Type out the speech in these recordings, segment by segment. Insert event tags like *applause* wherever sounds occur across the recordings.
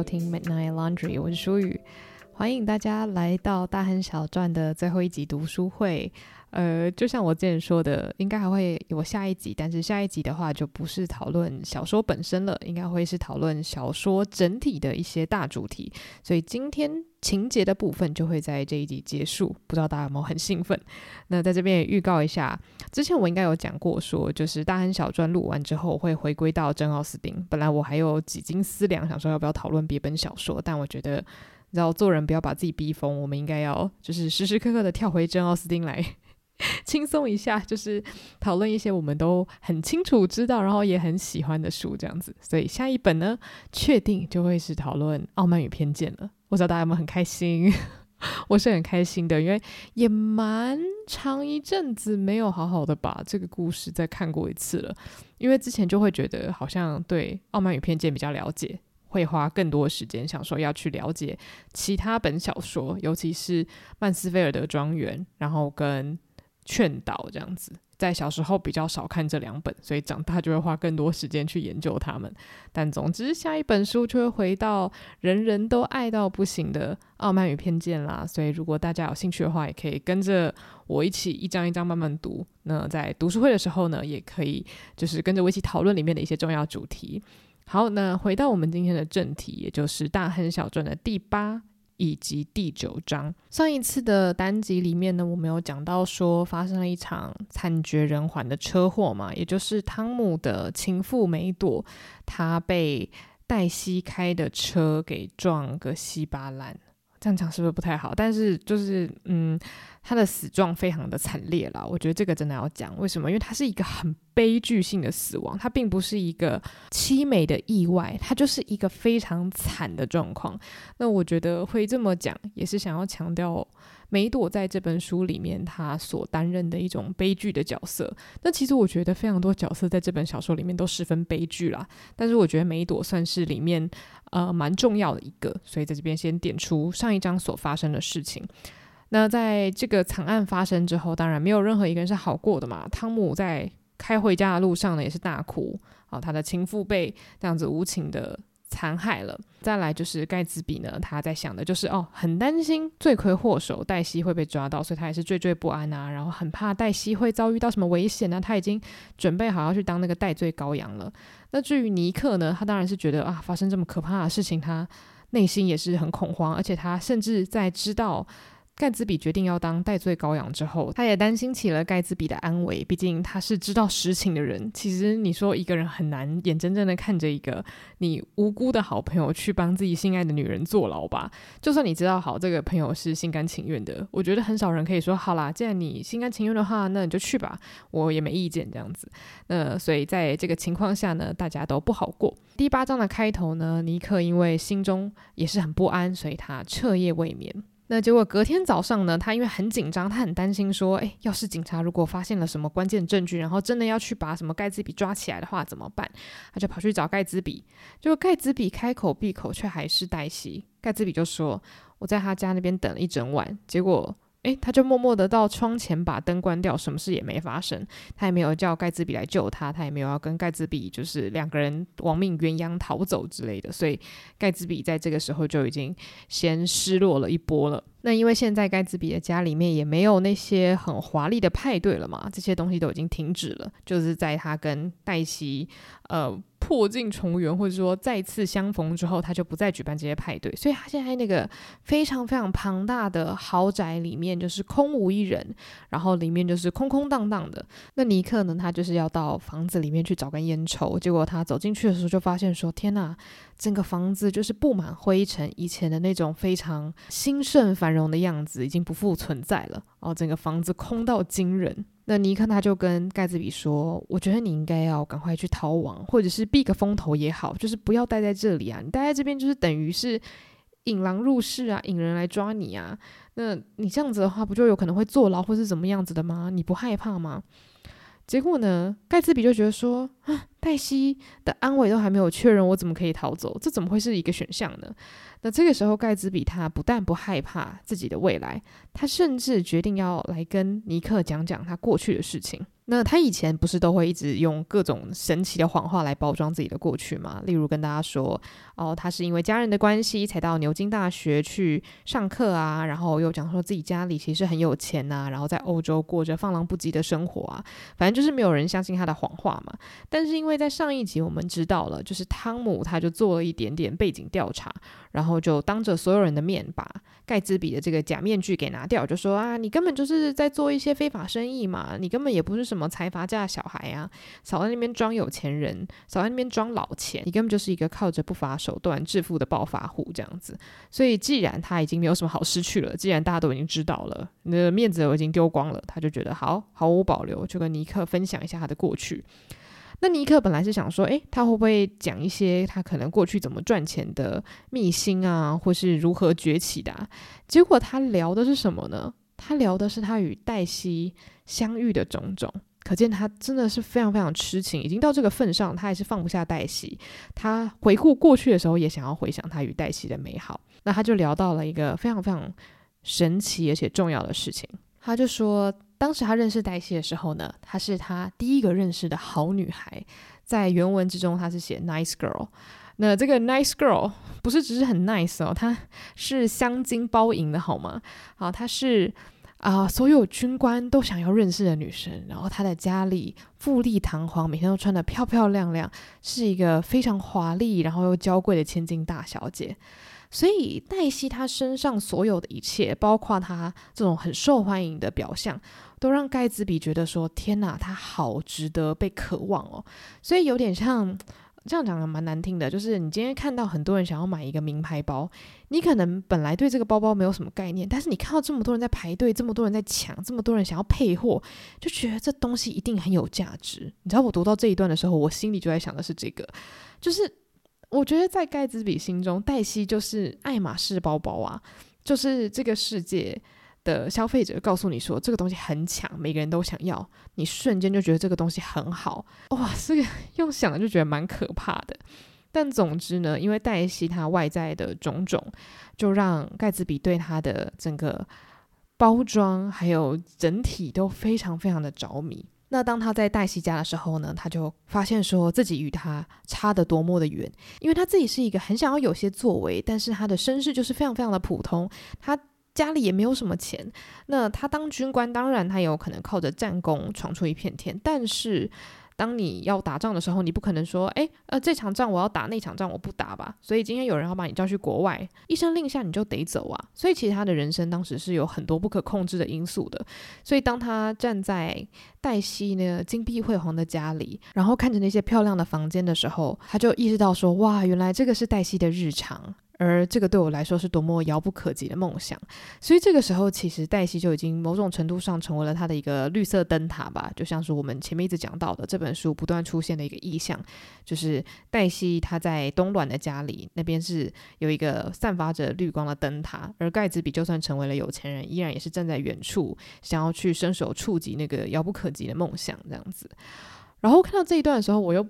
收听 Midnight Laundry，我是舒雨，欢迎大家来到大亨小传的最后一集读书会。呃，就像我之前说的，应该还会有下一集，但是下一集的话就不是讨论小说本身了，应该会是讨论小说整体的一些大主题。所以今天情节的部分就会在这一集结束，不知道大家有没有很兴奋？那在这边也预告一下，之前我应该有讲过说，就是大亨小传录完之后会回归到真奥斯汀。本来我还有几经思量，想说要不要讨论别本小说，但我觉得，要做人不要把自己逼疯，我们应该要就是时时刻刻的跳回真奥斯汀来。*laughs* 轻松一下，就是讨论一些我们都很清楚知道，然后也很喜欢的书，这样子。所以下一本呢，确定就会是讨论《傲慢与偏见》了。我知道大家有没有很开心？*laughs* 我是很开心的，因为也蛮长一阵子没有好好的把这个故事再看过一次了。因为之前就会觉得好像对《傲慢与偏见》比较了解，会花更多时间想说要去了解其他本小说，尤其是曼斯菲尔德庄园，然后跟。劝导这样子，在小时候比较少看这两本，所以长大就会花更多时间去研究它们。但总之，下一本书就会回到人人都爱到不行的《傲慢与偏见》啦。所以，如果大家有兴趣的话，也可以跟着我一起一章一章慢慢读。那在读书会的时候呢，也可以就是跟着我一起讨论里面的一些重要主题。好，那回到我们今天的正题，也就是《大亨小传》的第八。以及第九章，上一次的单集里面呢，我们有讲到说发生了一场惨绝人寰的车祸嘛，也就是汤姆的情妇梅朵，她被黛西开的车给撞个稀巴烂。这样讲是不是不太好？但是就是，嗯，他的死状非常的惨烈了。我觉得这个真的要讲，为什么？因为他是一个很悲剧性的死亡，他并不是一个凄美的意外，他就是一个非常惨的状况。那我觉得会这么讲，也是想要强调。梅朵在这本书里面，她所担任的一种悲剧的角色。那其实我觉得非常多角色在这本小说里面都十分悲剧啦。但是我觉得梅朵算是里面呃蛮重要的一个，所以在这边先点出上一章所发生的事情。那在这个惨案发生之后，当然没有任何一个人是好过的嘛。汤姆在开回家的路上呢，也是大哭好，他的情妇被这样子无情的。残害了。再来就是盖茨比呢，他在想的就是哦，很担心罪魁祸首黛西会被抓到，所以他也是惴惴不安啊，然后很怕黛西会遭遇到什么危险呢？他已经准备好要去当那个戴罪羔羊了。那至于尼克呢，他当然是觉得啊，发生这么可怕的事情，他内心也是很恐慌，而且他甚至在知道。盖茨比决定要当代罪羔羊之后，他也担心起了盖茨比的安危。毕竟他是知道实情的人。其实你说一个人很难眼睁睁的看着一个你无辜的好朋友去帮自己心爱的女人坐牢吧？就算你知道好这个朋友是心甘情愿的，我觉得很少人可以说好啦，既然你心甘情愿的话，那你就去吧，我也没意见这样子。那所以在这个情况下呢，大家都不好过。第八章的开头呢，尼克因为心中也是很不安，所以他彻夜未眠。那结果隔天早上呢，他因为很紧张，他很担心说，哎，要是警察如果发现了什么关键证据，然后真的要去把什么盖茨比抓起来的话，怎么办？他就跑去找盖茨比，结果盖茨比开口闭口却还是黛西。盖茨比就说，我在他家那边等了一整晚，结果。诶，他就默默的到窗前把灯关掉，什么事也没发生。他也没有叫盖茨比来救他，他也没有要跟盖茨比就是两个人亡命鸳鸯逃走之类的。所以盖茨比在这个时候就已经先失落了一波了。那因为现在盖茨比的家里面也没有那些很华丽的派对了嘛，这些东西都已经停止了。就是在他跟黛西呃。破镜重圆，或者说再次相逢之后，他就不再举办这些派对。所以他现在那个非常非常庞大的豪宅里面就是空无一人，然后里面就是空空荡荡的。那尼克呢，他就是要到房子里面去找根烟抽，结果他走进去的时候就发现说：“天哪，整个房子就是布满灰尘，以前的那种非常兴盛繁荣的样子已经不复存在了。哦，整个房子空到惊人。”那尼克他就跟盖茨比说：“我觉得你应该要赶快去逃亡，或者是避个风头也好，就是不要待在这里啊！你待在这边就是等于是引狼入室啊，引人来抓你啊！那你这样子的话，不就有可能会坐牢或是怎么样子的吗？你不害怕吗？”结果呢，盖茨比就觉得说，啊，黛西的安危都还没有确认，我怎么可以逃走？这怎么会是一个选项呢？那这个时候，盖茨比他不但不害怕自己的未来，他甚至决定要来跟尼克讲讲他过去的事情。那他以前不是都会一直用各种神奇的谎话来包装自己的过去吗？例如跟大家说，哦，他是因为家人的关系才到牛津大学去上课啊，然后又讲说自己家里其实很有钱呐、啊，然后在欧洲过着放浪不羁的生活啊，反正就是没有人相信他的谎话嘛。但是因为在上一集我们知道了，就是汤姆他就做了一点点背景调查，然后就当着所有人的面把盖茨比的这个假面具给拿掉，就说啊，你根本就是在做一些非法生意嘛，你根本也不是什么。什么财阀家小孩啊，少在那边装有钱人，少在那边装老钱，你根本就是一个靠着不法手段致富的暴发户这样子。所以，既然他已经没有什么好失去了，既然大家都已经知道了，你的面子都已经丢光了，他就觉得好，毫无保留，就跟尼克分享一下他的过去。那尼克本来是想说，诶，他会不会讲一些他可能过去怎么赚钱的秘辛啊，或是如何崛起的啊？结果他聊的是什么呢？他聊的是他与黛西相遇的种种。可见他真的是非常非常痴情，已经到这个份上，他还是放不下黛西。他回顾过去的时候，也想要回想他与黛西的美好。那他就聊到了一个非常非常神奇而且重要的事情。他就说，当时他认识黛西的时候呢，她是他第一个认识的好女孩。在原文之中，他是写 nice girl。那这个 nice girl 不是只是很 nice 哦，她是镶金包银的好吗？好，她是。啊、所有军官都想要认识的女生，然后她的家里富丽堂皇，每天都穿得漂漂亮亮，是一个非常华丽然后又娇贵的千金大小姐。所以黛西她身上所有的一切，包括她这种很受欢迎的表象，都让盖茨比觉得说：天哪，她好值得被渴望哦。所以有点像。这样讲的蛮难听的，就是你今天看到很多人想要买一个名牌包，你可能本来对这个包包没有什么概念，但是你看到这么多人在排队，这么多人在抢，这么多人想要配货，就觉得这东西一定很有价值。你知道我读到这一段的时候，我心里就在想的是这个，就是我觉得在盖茨比心中，黛西就是爱马仕包包啊，就是这个世界。的消费者告诉你说这个东西很抢，每个人都想要，你瞬间就觉得这个东西很好，哇，这个用想了就觉得蛮可怕的。但总之呢，因为黛西她外在的种种，就让盖茨比对她的整个包装还有整体都非常非常的着迷。那当他在黛西家的时候呢，他就发现说自己与他差得多么的远，因为他自己是一个很想要有些作为，但是他的身世就是非常非常的普通，他。家里也没有什么钱，那他当军官，当然他有可能靠着战功闯出一片天。但是，当你要打仗的时候，你不可能说，哎，呃，这场仗我要打，那场仗我不打吧。所以今天有人要把你叫去国外，一声令下你就得走啊。所以其实他的人生当时是有很多不可控制的因素的。所以当他站在黛西那个金碧辉煌的家里，然后看着那些漂亮的房间的时候，他就意识到说，哇，原来这个是黛西的日常。而这个对我来说是多么遥不可及的梦想，所以这个时候其实黛西就已经某种程度上成为了他的一个绿色灯塔吧，就像是我们前面一直讲到的这本书不断出现的一个意象，就是黛西她在冬暖的家里那边是有一个散发着绿光的灯塔，而盖茨比就算成为了有钱人，依然也是站在远处想要去伸手触及那个遥不可及的梦想这样子。然后看到这一段的时候，我又。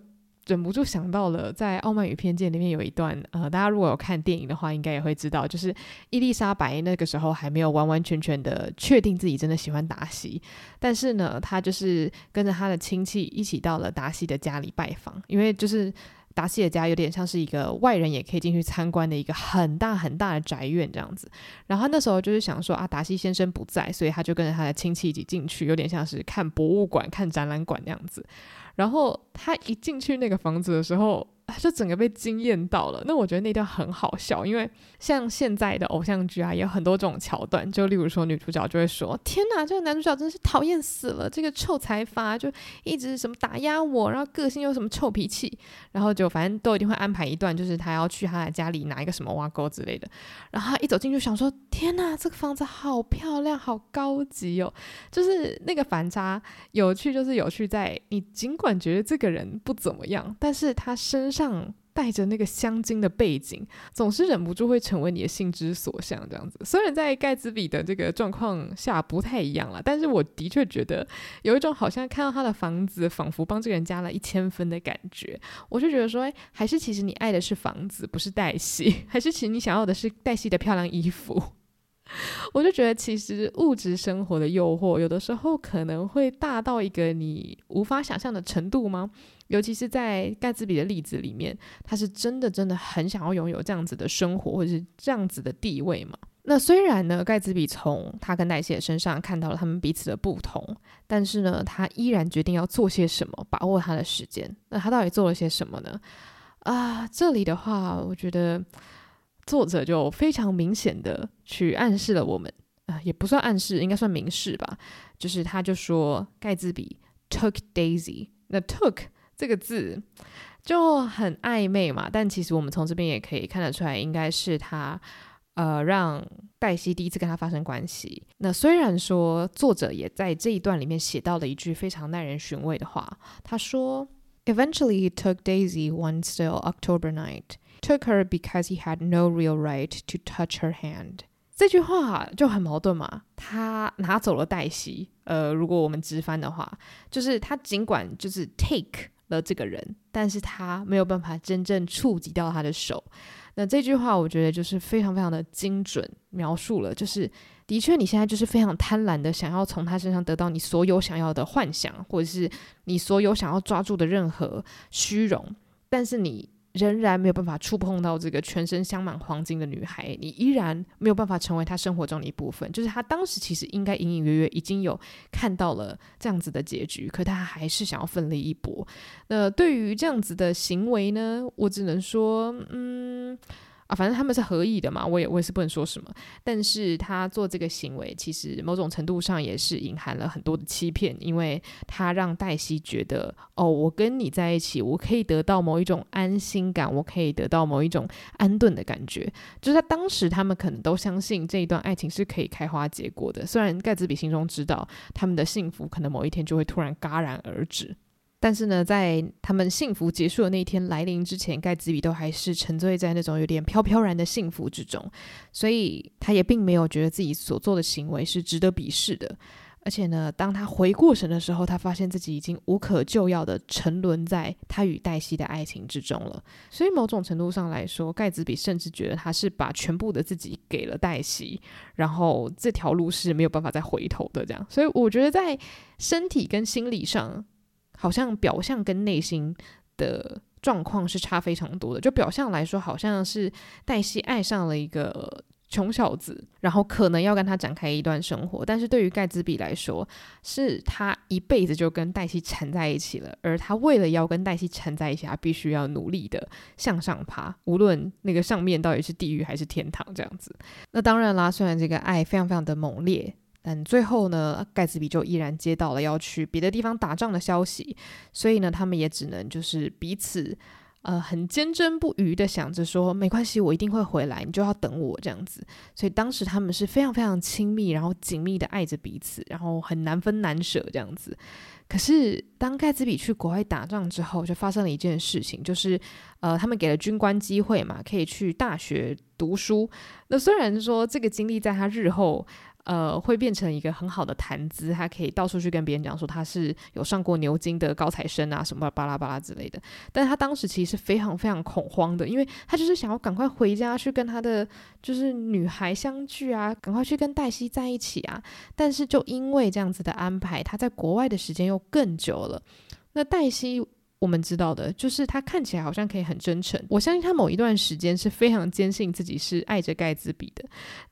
忍不住想到了，在《傲慢与偏见》里面有一段，呃，大家如果有看电影的话，应该也会知道，就是伊丽莎白那个时候还没有完完全全的确定自己真的喜欢达西，但是呢，她就是跟着她的亲戚一起到了达西的家里拜访，因为就是达西的家有点像是一个外人也可以进去参观的一个很大很大的宅院这样子。然后那时候就是想说啊，达西先生不在，所以他就跟着他的亲戚一起进去，有点像是看博物馆、看展览馆那样子。然后他一进去那个房子的时候，就整个被惊艳到了。那我觉得那段很好笑，因为像现在的偶像剧啊，也有很多这种桥段。就例如说，女主角就会说：“天哪，这个男主角真是讨厌死了！这个臭财阀就一直什么打压我，然后个性又什么臭脾气，然后就反正都一定会安排一段，就是他要去他的家里拿一个什么挖沟之类的。然后他一走进去，想说：天哪，这个房子好漂亮，好高级哦！就是那个反差有趣，就是有趣在你尽管觉得这个人不怎么样，但是他身上。上带着那个香精的背景，总是忍不住会成为你的心之所向。这样子，虽然在盖茨比的这个状况下不太一样了，但是我的确觉得有一种好像看到他的房子，仿佛帮这个人加了一千分的感觉。我就觉得说，哎，还是其实你爱的是房子，不是黛西，*laughs* 还是其实你想要的是黛西的漂亮衣服。*laughs* 我就觉得，其实物质生活的诱惑，有的时候可能会大到一个你无法想象的程度吗？尤其是在盖茨比的例子里面，他是真的真的很想要拥有这样子的生活，或者是这样子的地位嘛。那虽然呢，盖茨比从他跟黛西的身上看到了他们彼此的不同，但是呢，他依然决定要做些什么，把握他的时间。那他到底做了些什么呢？啊，这里的话，我觉得。作者就非常明显的去暗示了我们，啊、也不算暗示，应该算明示吧。就是他就说盖茨比 took Daisy，那 took 这个字就很暧昧嘛，但其实我们从这边也可以看得出来，应该是他呃让黛西第一次跟他发生关系。那虽然说作者也在这一段里面写到了一句非常耐人寻味的话，他说：“Eventually he took Daisy one still October night。” Took her because he had no real right to touch her hand。这句话就很矛盾嘛。他拿走了黛西，呃，如果我们直翻的话，就是他尽管就是 take 了这个人，但是他没有办法真正触及到他的手。那这句话我觉得就是非常非常的精准描述了，就是的确你现在就是非常贪婪的想要从他身上得到你所有想要的幻想，或者是你所有想要抓住的任何虚荣，但是你。仍然没有办法触碰到这个全身镶满黄金的女孩，你依然没有办法成为她生活中的一部分。就是她当时其实应该隐隐约约已经有看到了这样子的结局，可她还是想要奋力一搏。那对于这样子的行为呢，我只能说，嗯。啊，反正他们是合意的嘛，我也我也是不能说什么。但是他做这个行为，其实某种程度上也是隐含了很多的欺骗，因为他让黛西觉得，哦，我跟你在一起，我可以得到某一种安心感，我可以得到某一种安顿的感觉。就是他当时，他们可能都相信这一段爱情是可以开花结果的。虽然盖茨比心中知道，他们的幸福可能某一天就会突然戛然而止。但是呢，在他们幸福结束的那一天来临之前，盖茨比都还是沉醉在那种有点飘飘然的幸福之中，所以他也并没有觉得自己所做的行为是值得鄙视的。而且呢，当他回过神的时候，他发现自己已经无可救药的沉沦在他与黛西的爱情之中了。所以某种程度上来说，盖茨比甚至觉得他是把全部的自己给了黛西，然后这条路是没有办法再回头的。这样，所以我觉得在身体跟心理上。好像表象跟内心的状况是差非常多的。就表象来说，好像是黛西爱上了一个穷小子，然后可能要跟他展开一段生活。但是对于盖茨比来说，是他一辈子就跟黛西缠在一起了，而他为了要跟黛西缠在一起，他必须要努力的向上爬，无论那个上面到底是地狱还是天堂这样子。那当然啦，虽然这个爱非常非常的猛烈。但最后呢，盖茨比就依然接到了要去别的地方打仗的消息，所以呢，他们也只能就是彼此呃很坚贞不渝的想着说，没关系，我一定会回来，你就要等我这样子。所以当时他们是非常非常亲密，然后紧密的爱着彼此，然后很难分难舍这样子。可是当盖茨比去国外打仗之后，就发生了一件事情，就是呃，他们给了军官机会嘛，可以去大学读书。那虽然说这个经历在他日后。呃，会变成一个很好的谈资，他可以到处去跟别人讲说他是有上过牛津的高材生啊，什么巴拉巴拉之类的。但他当时其实是非常非常恐慌的，因为他就是想要赶快回家去跟他的就是女孩相聚啊，赶快去跟黛西在一起啊。但是就因为这样子的安排，他在国外的时间又更久了。那黛西。我们知道的就是他看起来好像可以很真诚，我相信他某一段时间是非常坚信自己是爱着盖茨比的，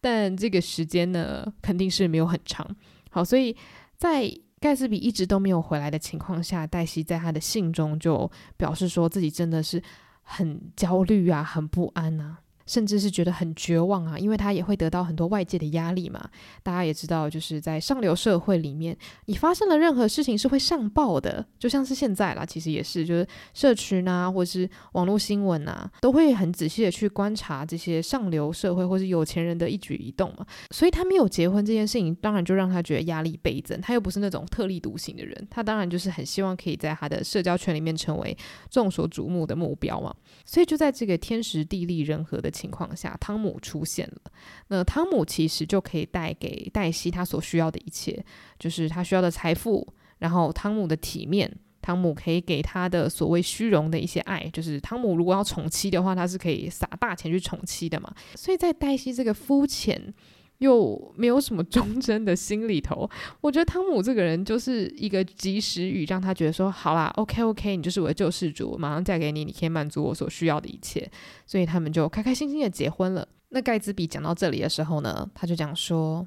但这个时间呢，肯定是没有很长。好，所以在盖茨比一直都没有回来的情况下，黛西在他的信中就表示说自己真的是很焦虑啊，很不安啊。甚至是觉得很绝望啊，因为他也会得到很多外界的压力嘛。大家也知道，就是在上流社会里面，你发生了任何事情是会上报的，就像是现在啦，其实也是，就是社群啊，或是网络新闻啊，都会很仔细的去观察这些上流社会或是有钱人的一举一动嘛。所以他没有结婚这件事情，当然就让他觉得压力倍增。他又不是那种特立独行的人，他当然就是很希望可以在他的社交圈里面成为众所瞩目的目标嘛。所以就在这个天时地利人和的情况下，汤姆出现了。那汤姆其实就可以带给黛西他所需要的一切，就是他需要的财富，然后汤姆的体面，汤姆可以给他的所谓虚荣的一些爱，就是汤姆如果要宠妻的话，他是可以撒大钱去宠妻的嘛。所以在黛西这个肤浅又没有什么忠贞的心里头。我觉得汤姆这个人就是一个及时雨，让他觉得说好啦，OK OK，你就是我的救世主，马上嫁给你，你可以满足我所需要的一切。所以他们就开开心心的结婚了。那盖茨比讲到这里的时候呢，他就讲说，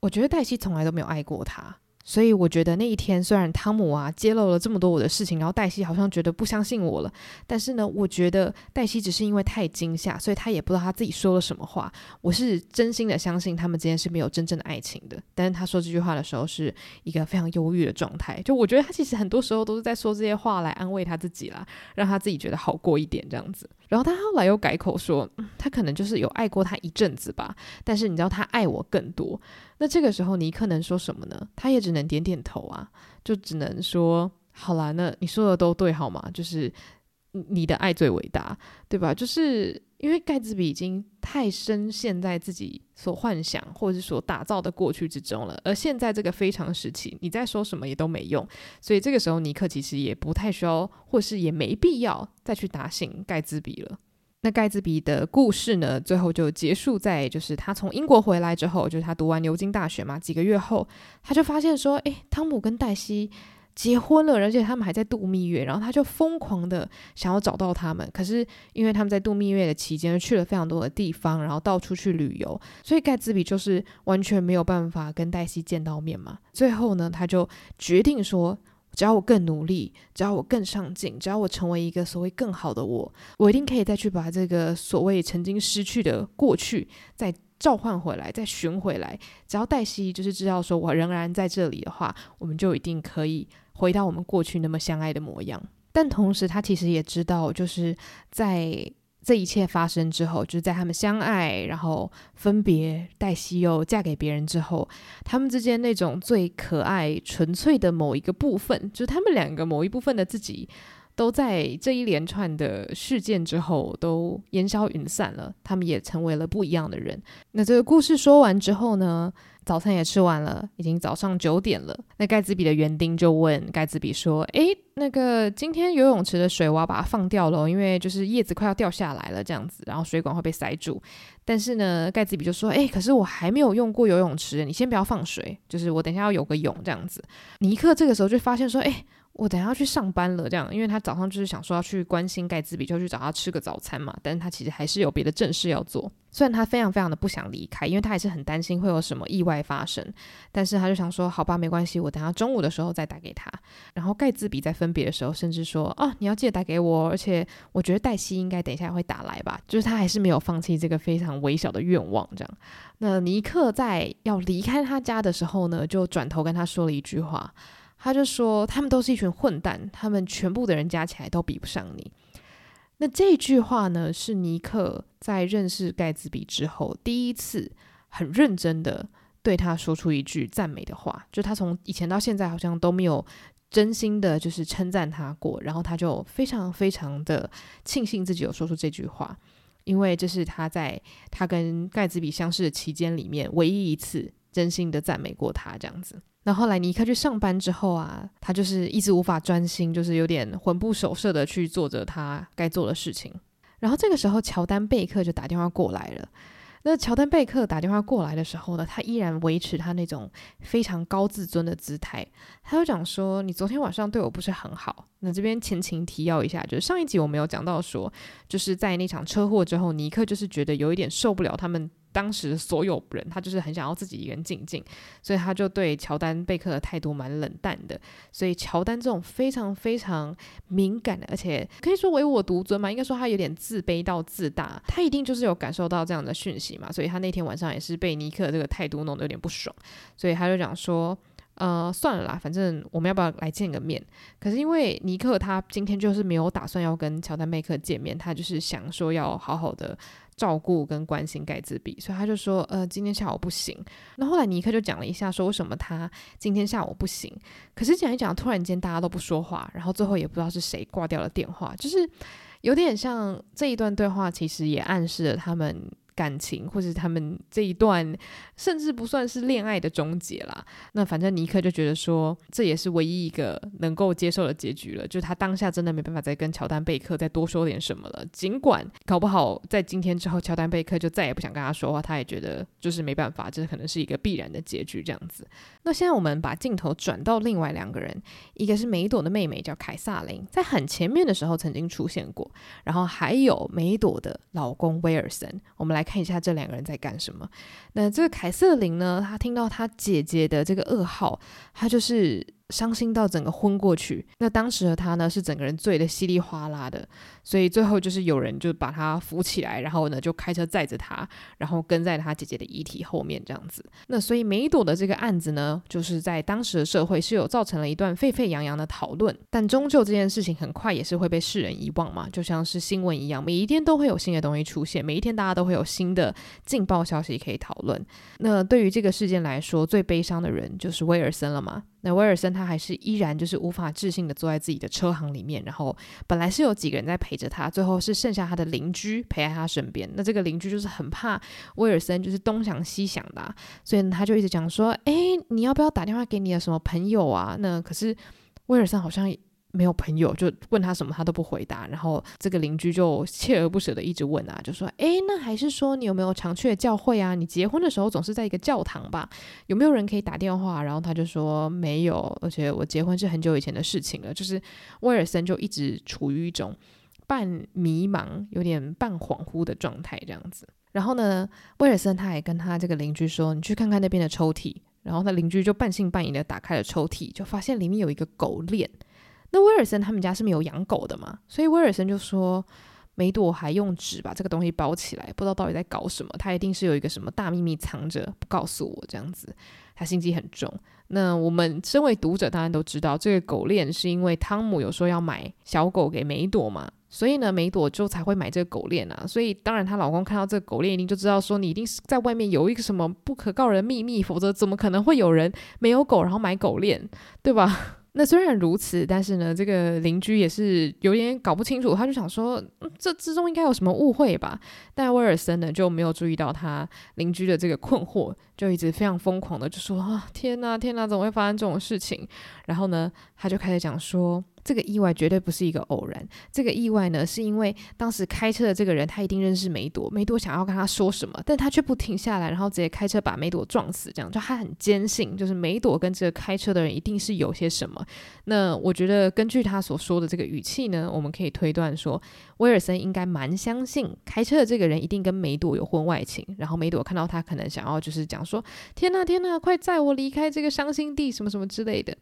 我觉得黛西从来都没有爱过他。所以我觉得那一天，虽然汤姆啊揭露了这么多我的事情，然后黛西好像觉得不相信我了，但是呢，我觉得黛西只是因为太惊吓，所以她也不知道她自己说了什么话。我是真心的相信他们之间是没有真正的爱情的。但是他说这句话的时候是一个非常忧郁的状态，就我觉得他其实很多时候都是在说这些话来安慰他自己啦，让他自己觉得好过一点这样子。然后他后来又改口说，嗯，他可能就是有爱过他一阵子吧，但是你知道他爱我更多。那这个时候尼克能说什么呢？他也只能点点头啊，就只能说好啦，那你说的都对，好吗？就是你的爱最伟大，对吧？就是因为盖茨比已经太深陷在自己所幻想或者是所打造的过去之中了，而现在这个非常时期，你再说什么也都没用，所以这个时候尼克其实也不太需要，或是也没必要再去打醒盖茨比了。那盖茨比的故事呢，最后就结束在就是他从英国回来之后，就是他读完牛津大学嘛，几个月后，他就发现说，诶，汤姆跟黛西结婚了，而且他们还在度蜜月，然后他就疯狂的想要找到他们。可是因为他们在度蜜月的期间去了非常多的地方，然后到处去旅游，所以盖茨比就是完全没有办法跟黛西见到面嘛。最后呢，他就决定说。只要我更努力，只要我更上进，只要我成为一个所谓更好的我，我一定可以再去把这个所谓曾经失去的过去再召唤回来，再寻回来。只要黛西就是知道说我仍然在这里的话，我们就一定可以回到我们过去那么相爱的模样。但同时，他其实也知道，就是在。这一切发生之后，就是在他们相爱，然后分别，黛西又嫁给别人之后，他们之间那种最可爱、纯粹的某一个部分，就是他们两个某一部分的自己，都在这一连串的事件之后都烟消云散了。他们也成为了不一样的人。那这个故事说完之后呢？早餐也吃完了，已经早上九点了。那盖茨比的园丁就问盖茨比说：“诶，那个今天游泳池的水我要把它放掉了，因为就是叶子快要掉下来了，这样子，然后水管会被塞住。但是呢，盖茨比就说：诶，可是我还没有用过游泳池，你先不要放水，就是我等一下要游个泳这样子。尼克这个时候就发现说：诶。”我等下要去上班了，这样，因为他早上就是想说要去关心盖茨比，就去找他吃个早餐嘛。但是他其实还是有别的正事要做。虽然他非常非常的不想离开，因为他还是很担心会有什么意外发生。但是他就想说，好吧，没关系，我等下中午的时候再打给他。然后盖茨比在分别的时候，甚至说，哦，你要记得打给我，而且我觉得黛西应该等一下会打来吧。就是他还是没有放弃这个非常微小的愿望，这样。那尼克在要离开他家的时候呢，就转头跟他说了一句话。他就说：“他们都是一群混蛋，他们全部的人加起来都比不上你。”那这句话呢，是尼克在认识盖茨比之后第一次很认真的对他说出一句赞美的话。就他从以前到现在好像都没有真心的，就是称赞他过。然后他就非常非常的庆幸自己有说出这句话，因为这是他在他跟盖茨比相识的期间里面唯一一次真心的赞美过他这样子。那后来尼克去上班之后啊，他就是一直无法专心，就是有点魂不守舍的去做着他该做的事情。然后这个时候，乔丹贝克就打电话过来了。那乔丹贝克打电话过来的时候呢，他依然维持他那种非常高自尊的姿态。他就讲说：“你昨天晚上对我不是很好。”那这边前情提要一下，就是上一集我没有讲到说，就是在那场车祸之后，尼克就是觉得有一点受不了他们。当时所有人，他就是很想要自己一个人静静，所以他就对乔丹贝克的态度蛮冷淡的。所以乔丹这种非常非常敏感的，而且可以说唯我独尊嘛，应该说他有点自卑到自大，他一定就是有感受到这样的讯息嘛。所以他那天晚上也是被尼克这个态度弄得有点不爽，所以他就讲说，呃，算了啦，反正我们要不要来见个面？可是因为尼克他今天就是没有打算要跟乔丹贝克见面，他就是想说要好好的。照顾跟关心盖茨比，所以他就说，呃，今天下午不行。那后来尼克就讲了一下，说为什么他今天下午不行。可是讲一讲，突然间大家都不说话，然后最后也不知道是谁挂掉了电话，就是有点像这一段对话，其实也暗示了他们感情，或是他们这一段甚至不算是恋爱的终结啦。那反正尼克就觉得说，这也是唯一一个能够接受的结局了，就是他当下真的没办法再跟乔丹贝克再多说点什么了。尽管搞不好在今天之后，乔丹贝克就再也不想跟他说话，他也觉得就是没办法，这可能是一个必然的结局这样子。那现在我们把镜头转到另外两个人，一个是梅朵的妹妹叫凯撒琳，在很前面的时候曾经出现过，然后还有梅朵的老公威尔森，我们来。看一下这两个人在干什么。那这个凯瑟琳呢？她听到她姐姐的这个噩耗，她就是。伤心到整个昏过去。那当时的她呢，是整个人醉得稀里哗啦的，所以最后就是有人就把他扶起来，然后呢就开车载着他，然后跟在他姐姐的遗体后面这样子。那所以梅朵的这个案子呢，就是在当时的社会是有造成了一段沸沸扬扬的讨论，但终究这件事情很快也是会被世人遗忘嘛，就像是新闻一样，每一天都会有新的东西出现，每一天大家都会有新的劲爆消息可以讨论。那对于这个事件来说，最悲伤的人就是威尔森了嘛。那威尔森他还是依然就是无法置信的坐在自己的车行里面，然后本来是有几个人在陪着他，最后是剩下他的邻居陪在他身边。那这个邻居就是很怕威尔森就是东想西想的，所以他就一直讲说：“哎，你要不要打电话给你的什么朋友啊？”那可是威尔森好像。没有朋友，就问他什么他都不回答，然后这个邻居就锲而不舍的一直问啊，就说：“诶，那还是说你有没有常去的教会啊？你结婚的时候总是在一个教堂吧？有没有人可以打电话？”然后他就说：“没有，而且我结婚是很久以前的事情了。”就是威尔森就一直处于一种半迷茫、有点半恍惚的状态这样子。然后呢，威尔森他也跟他这个邻居说：“你去看看那边的抽屉。”然后他邻居就半信半疑的打开了抽屉，就发现里面有一个狗链。那威尔森他们家是没有养狗的嘛，所以威尔森就说，梅朵还用纸把这个东西包起来，不知道到底在搞什么，他一定是有一个什么大秘密藏着，不告诉我这样子，他心机很重。那我们身为读者当然都知道，这个狗链是因为汤姆有说要买小狗给梅朵嘛，所以呢梅朵就才会买这个狗链啊，所以当然她老公看到这个狗链一定就知道说，你一定是在外面有一个什么不可告人秘密，否则怎么可能会有人没有狗然后买狗链，对吧？那虽然如此，但是呢，这个邻居也是有点搞不清楚，他就想说，嗯，这之中应该有什么误会吧？但威尔森呢就没有注意到他邻居的这个困惑，就一直非常疯狂的就说啊，天哪，天哪，怎么会发生这种事情？然后呢，他就开始讲说。这个意外绝对不是一个偶然。这个意外呢，是因为当时开车的这个人他一定认识梅朵，梅朵想要跟他说什么，但他却不停下来，然后直接开车把梅朵撞死。这样就他很坚信，就是梅朵跟这个开车的人一定是有些什么。那我觉得根据他所说的这个语气呢，我们可以推断说，威尔森应该蛮相信开车的这个人一定跟梅朵有婚外情。然后梅朵看到他，可能想要就是讲说：“天呐，天呐，快载我离开这个伤心地，什么什么之类的。”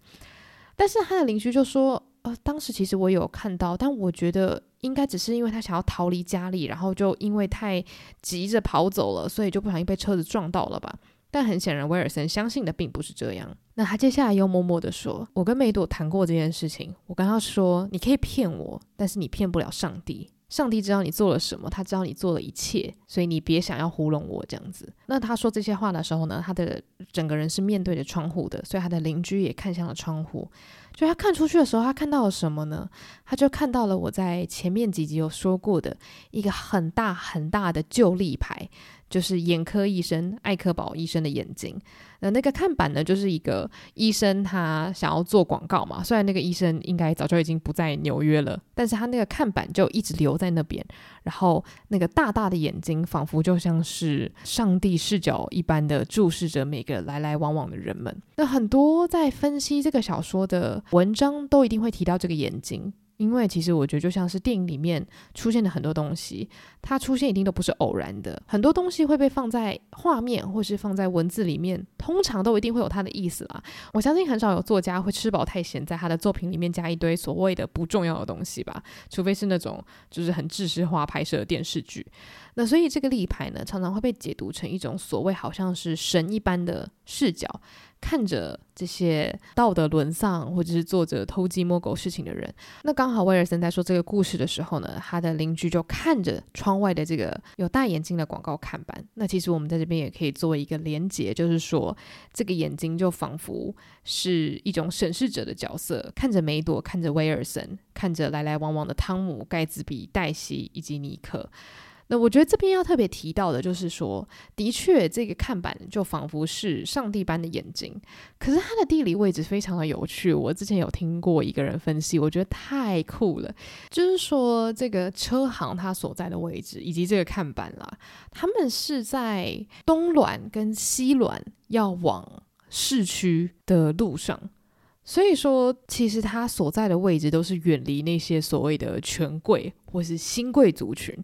但是他的邻居就说。呃，当时其实我有看到，但我觉得应该只是因为他想要逃离家里，然后就因为太急着跑走了，所以就不小心被车子撞到了吧。但很显然，威尔森相信的并不是这样。那他接下来又默默地说：“我跟梅朵谈过这件事情，我跟他说，你可以骗我，但是你骗不了上帝。上帝知道你做了什么，他知道你做了一切，所以你别想要糊弄我这样子。”那他说这些话的时候呢，他的整个人是面对着窗户的，所以他的邻居也看向了窗户。就他看出去的时候，他看到了什么呢？他就看到了我在前面几集有说过的一个很大很大的旧立牌。就是眼科医生艾克堡医生的眼睛，那那个看板呢，就是一个医生他想要做广告嘛。虽然那个医生应该早就已经不在纽约了，但是他那个看板就一直留在那边。然后那个大大的眼睛，仿佛就像是上帝视角一般的注视着每个来来往往的人们。那很多在分析这个小说的文章，都一定会提到这个眼睛。因为其实我觉得，就像是电影里面出现的很多东西，它出现一定都不是偶然的。很多东西会被放在画面，或是放在文字里面，通常都一定会有它的意思啦。我相信很少有作家会吃饱太闲，在他的作品里面加一堆所谓的不重要的东西吧，除非是那种就是很制式化拍摄的电视剧。那所以这个立牌呢，常常会被解读成一种所谓好像是神一般的视角。看着这些道德沦丧或者是做着偷鸡摸狗事情的人，那刚好威尔森在说这个故事的时候呢，他的邻居就看着窗外的这个有大眼睛的广告看板。那其实我们在这边也可以作为一个连结，就是说这个眼睛就仿佛是一种审视者的角色，看着梅朵，看着威尔森，看着来来往往的汤姆、盖茨比、黛西以及尼克。那我觉得这边要特别提到的就是说，的确这个看板就仿佛是上帝般的眼睛，可是它的地理位置非常的有趣。我之前有听过一个人分析，我觉得太酷了。就是说，这个车行它所在的位置以及这个看板啦，他们是在东輦跟西輦要往市区的路上。所以说，其实他所在的位置都是远离那些所谓的权贵或是新贵族群，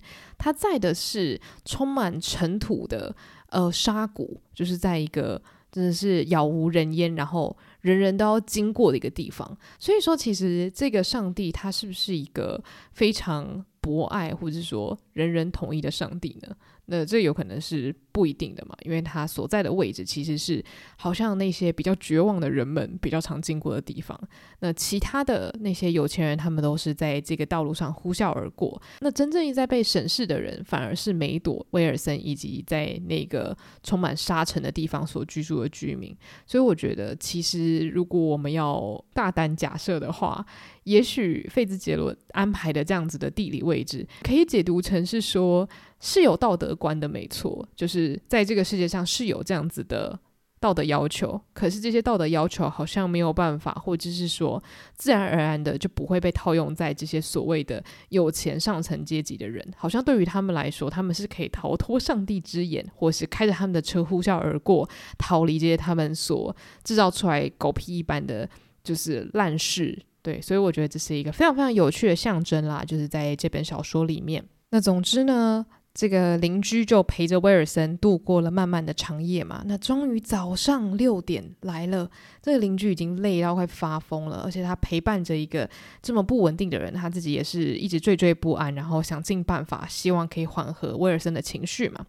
它在的是充满尘土的呃沙谷，就是在一个真的是杳无人烟，然后人人都要经过的一个地方。所以说，其实这个上帝他是不是一个非常博爱，或者说人人统一的上帝呢？那这有可能是不一定的嘛，因为他所在的位置其实是好像那些比较绝望的人们比较常经过的地方。那其他的那些有钱人，他们都是在这个道路上呼啸而过。那真正一在被审视的人，反而是梅朵、威尔森以及在那个充满沙尘的地方所居住的居民。所以我觉得，其实如果我们要大胆假设的话，也许费兹杰罗安排的这样子的地理位置，可以解读成是说。是有道德观的，没错，就是在这个世界上是有这样子的道德要求。可是这些道德要求好像没有办法，或者是说自然而然的就不会被套用在这些所谓的有钱上层阶级的人。好像对于他们来说，他们是可以逃脱上帝之眼，或是开着他们的车呼啸而过，逃离这些他们所制造出来狗屁一般的就是烂事。对，所以我觉得这是一个非常非常有趣的象征啦，就是在这本小说里面。那总之呢。这个邻居就陪着威尔森度过了漫漫的长夜嘛。那终于早上六点来了，这个邻居已经累到快发疯了，而且他陪伴着一个这么不稳定的人，他自己也是一直惴惴不安，然后想尽办法，希望可以缓和威尔森的情绪嘛。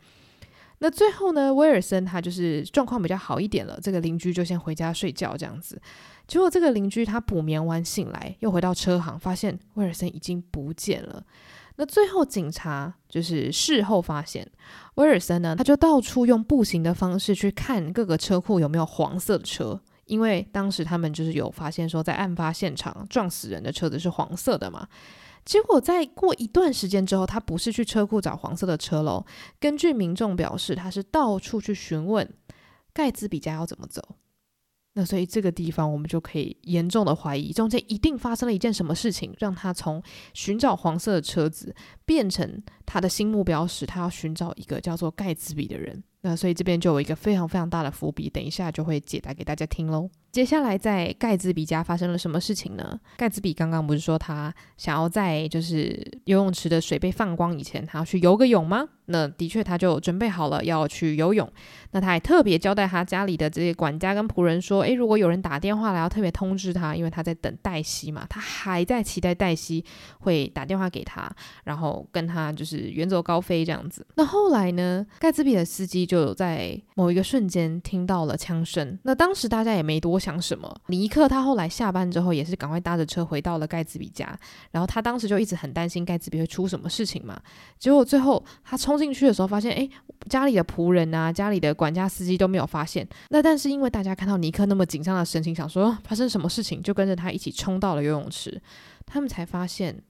那最后呢，威尔森他就是状况比较好一点了，这个邻居就先回家睡觉这样子。结果这个邻居他补眠完醒来，又回到车行，发现威尔森已经不见了。那最后，警察就是事后发现，威尔森呢，他就到处用步行的方式去看各个车库有没有黄色的车，因为当时他们就是有发现说，在案发现场撞死人的车子是黄色的嘛。结果在过一段时间之后，他不是去车库找黄色的车喽，根据民众表示，他是到处去询问盖茨比家要怎么走。那所以这个地方，我们就可以严重的怀疑，中间一定发生了一件什么事情，让他从寻找黄色的车子变成他的新目标时，他要寻找一个叫做盖茨比的人。那所以这边就有一个非常非常大的伏笔，等一下就会解答给大家听喽。接下来在盖茨比家发生了什么事情呢？盖茨比刚刚不是说他想要在就是游泳池的水被放光以前，他要去游个泳吗？那的确他就准备好了要去游泳。那他还特别交代他家里的这些管家跟仆人说：“诶，如果有人打电话来，要特别通知他，因为他在等黛西嘛，他还在期待黛西会打电话给他，然后跟他就是远走高飞这样子。”那后来呢？盖茨比的司机就在某一个瞬间听到了枪声。那当时大家也没多想什么。尼克他后来下班之后也是赶快搭着车回到了盖茨比家，然后他当时就一直很担心盖茨比会出什么事情嘛。结果最后他冲进去的时候，发现诶，家里的仆人啊，家里的管家、司机都没有发现。那但是因为大家看到尼克那么紧张的神情，想说发生什么事情，就跟着他一起冲到了游泳池。他们才发现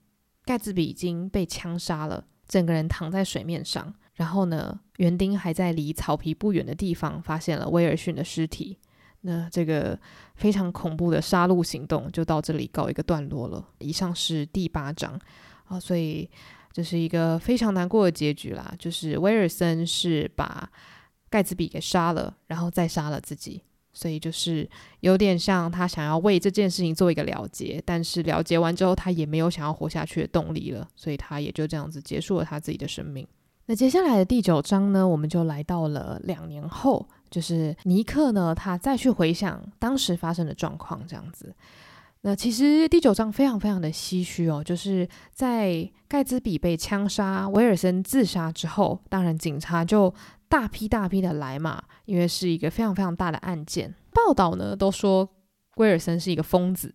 盖茨比已经被枪杀了，整个人躺在水面上。然后呢，园丁还在离草皮不远的地方发现了威尔逊的尸体。那这个非常恐怖的杀戮行动就到这里告一个段落了。以上是第八章啊，所以这是一个非常难过的结局啦。就是威尔森是把盖茨比给杀了，然后再杀了自己，所以就是有点像他想要为这件事情做一个了结，但是了结完之后，他也没有想要活下去的动力了，所以他也就这样子结束了他自己的生命。那接下来的第九章呢，我们就来到了两年后，就是尼克呢，他再去回想当时发生的状况，这样子。那其实第九章非常非常的唏嘘哦，就是在盖茨比被枪杀，威尔森自杀之后，当然警察就大批大批的来嘛，因为是一个非常非常大的案件。报道呢都说威尔森是一个疯子。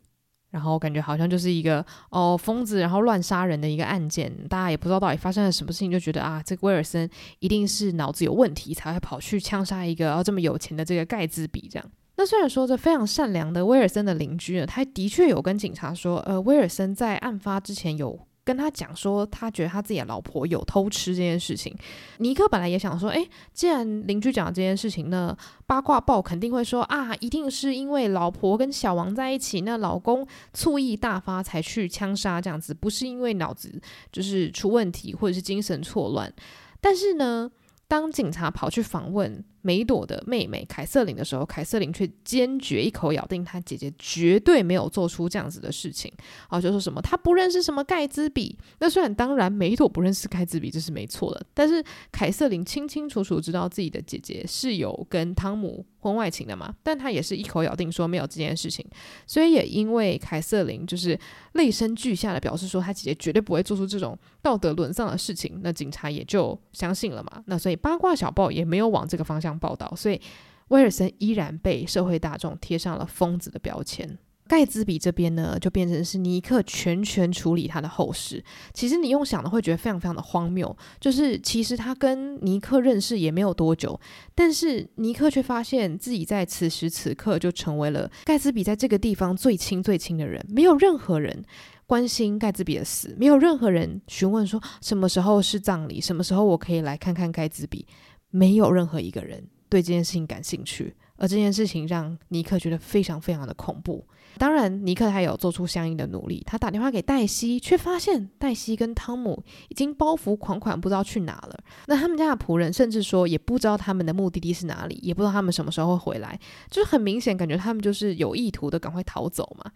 然后感觉好像就是一个哦疯子，然后乱杀人的一个案件，大家也不知道到底发生了什么事情，就觉得啊，这个威尔森一定是脑子有问题，才会跑去枪杀一个哦这么有钱的这个盖茨比这样。那虽然说这非常善良的威尔森的邻居呢，他的确有跟警察说，呃，威尔森在案发之前有跟他讲说，他觉得他自己的老婆有偷吃这件事情。尼克本来也想说，诶，既然邻居讲这件事情，那八卦报肯定会说啊，一定是因为老婆跟小王在一起，那老公醋意大发才去枪杀这样子，不是因为脑子就是出问题或者是精神错乱。但是呢，当警察跑去访问梅朵的妹妹凯瑟琳的时候，凯瑟琳却坚决一口咬定她姐姐绝对没有做出这样子的事情。啊，就说什么她不认识什么盖茨比。那虽然当然梅朵不认识盖茨比，这是没错的，但是凯瑟琳清清楚楚知道自己的姐姐是有跟汤姆婚外情的嘛，但他也是一口咬定说没有这件事情。所以也因为凯瑟琳就是泪声俱下的表示说他姐姐绝对不会做出这种道德沦丧的事情，那警察也就相信了嘛。那所以八卦小报也没有往这个方向报道，所以威尔森依然被社会大众贴上了疯子的标签。盖茨比这边呢，就变成是尼克全权处理他的后事。其实你用想的会觉得非常非常的荒谬，就是其实他跟尼克认识也没有多久，但是尼克却发现自己在此时此刻就成为了盖茨比在这个地方最亲最亲的人。没有任何人关心盖茨比的死，没有任何人询问说什么时候是葬礼，什么时候我可以来看看盖茨比。没有任何一个人对这件事情感兴趣，而这件事情让尼克觉得非常非常的恐怖。当然，尼克他有做出相应的努力，他打电话给黛西，却发现黛西跟汤姆已经包袱款款，不知道去哪了。那他们家的仆人甚至说，也不知道他们的目的地是哪里，也不知道他们什么时候会回来，就是很明显感觉他们就是有意图的赶快逃走嘛。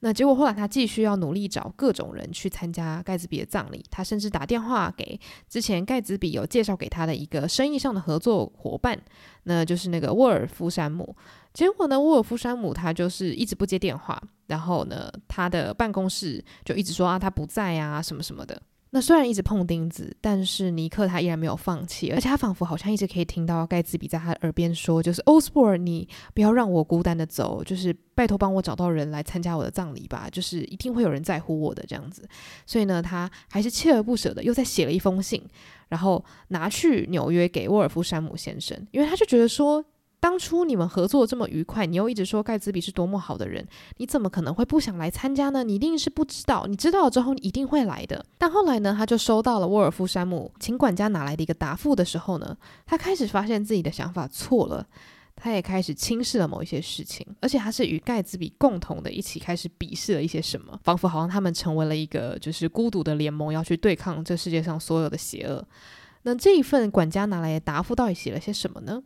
那结果后来他继续要努力找各种人去参加盖茨比的葬礼，他甚至打电话给之前盖茨比有介绍给他的一个生意上的合作伙伴，那就是那个沃尔夫山姆。结果呢，沃尔夫山姆他就是一直不接电话，然后呢，他的办公室就一直说啊他不在啊什么什么的。那虽然一直碰钉子，但是尼克他依然没有放弃，而且他仿佛好像一直可以听到盖茨比在他耳边说：“就是欧斯珀尔，你不要让我孤单的走，就是拜托帮我找到人来参加我的葬礼吧，就是一定会有人在乎我的这样子。”所以呢，他还是锲而不舍的又再写了一封信，然后拿去纽约给沃尔夫山姆先生，因为他就觉得说。当初你们合作这么愉快，你又一直说盖茨比是多么好的人，你怎么可能会不想来参加呢？你一定是不知道，你知道了之后你一定会来的。但后来呢，他就收到了沃尔夫山姆请管家拿来的一个答复的时候呢，他开始发现自己的想法错了，他也开始轻视了某一些事情，而且他是与盖茨比共同的一起开始鄙视了一些什么，仿佛好像他们成为了一个就是孤独的联盟，要去对抗这世界上所有的邪恶。那这一份管家拿来的答复到底写了些什么呢？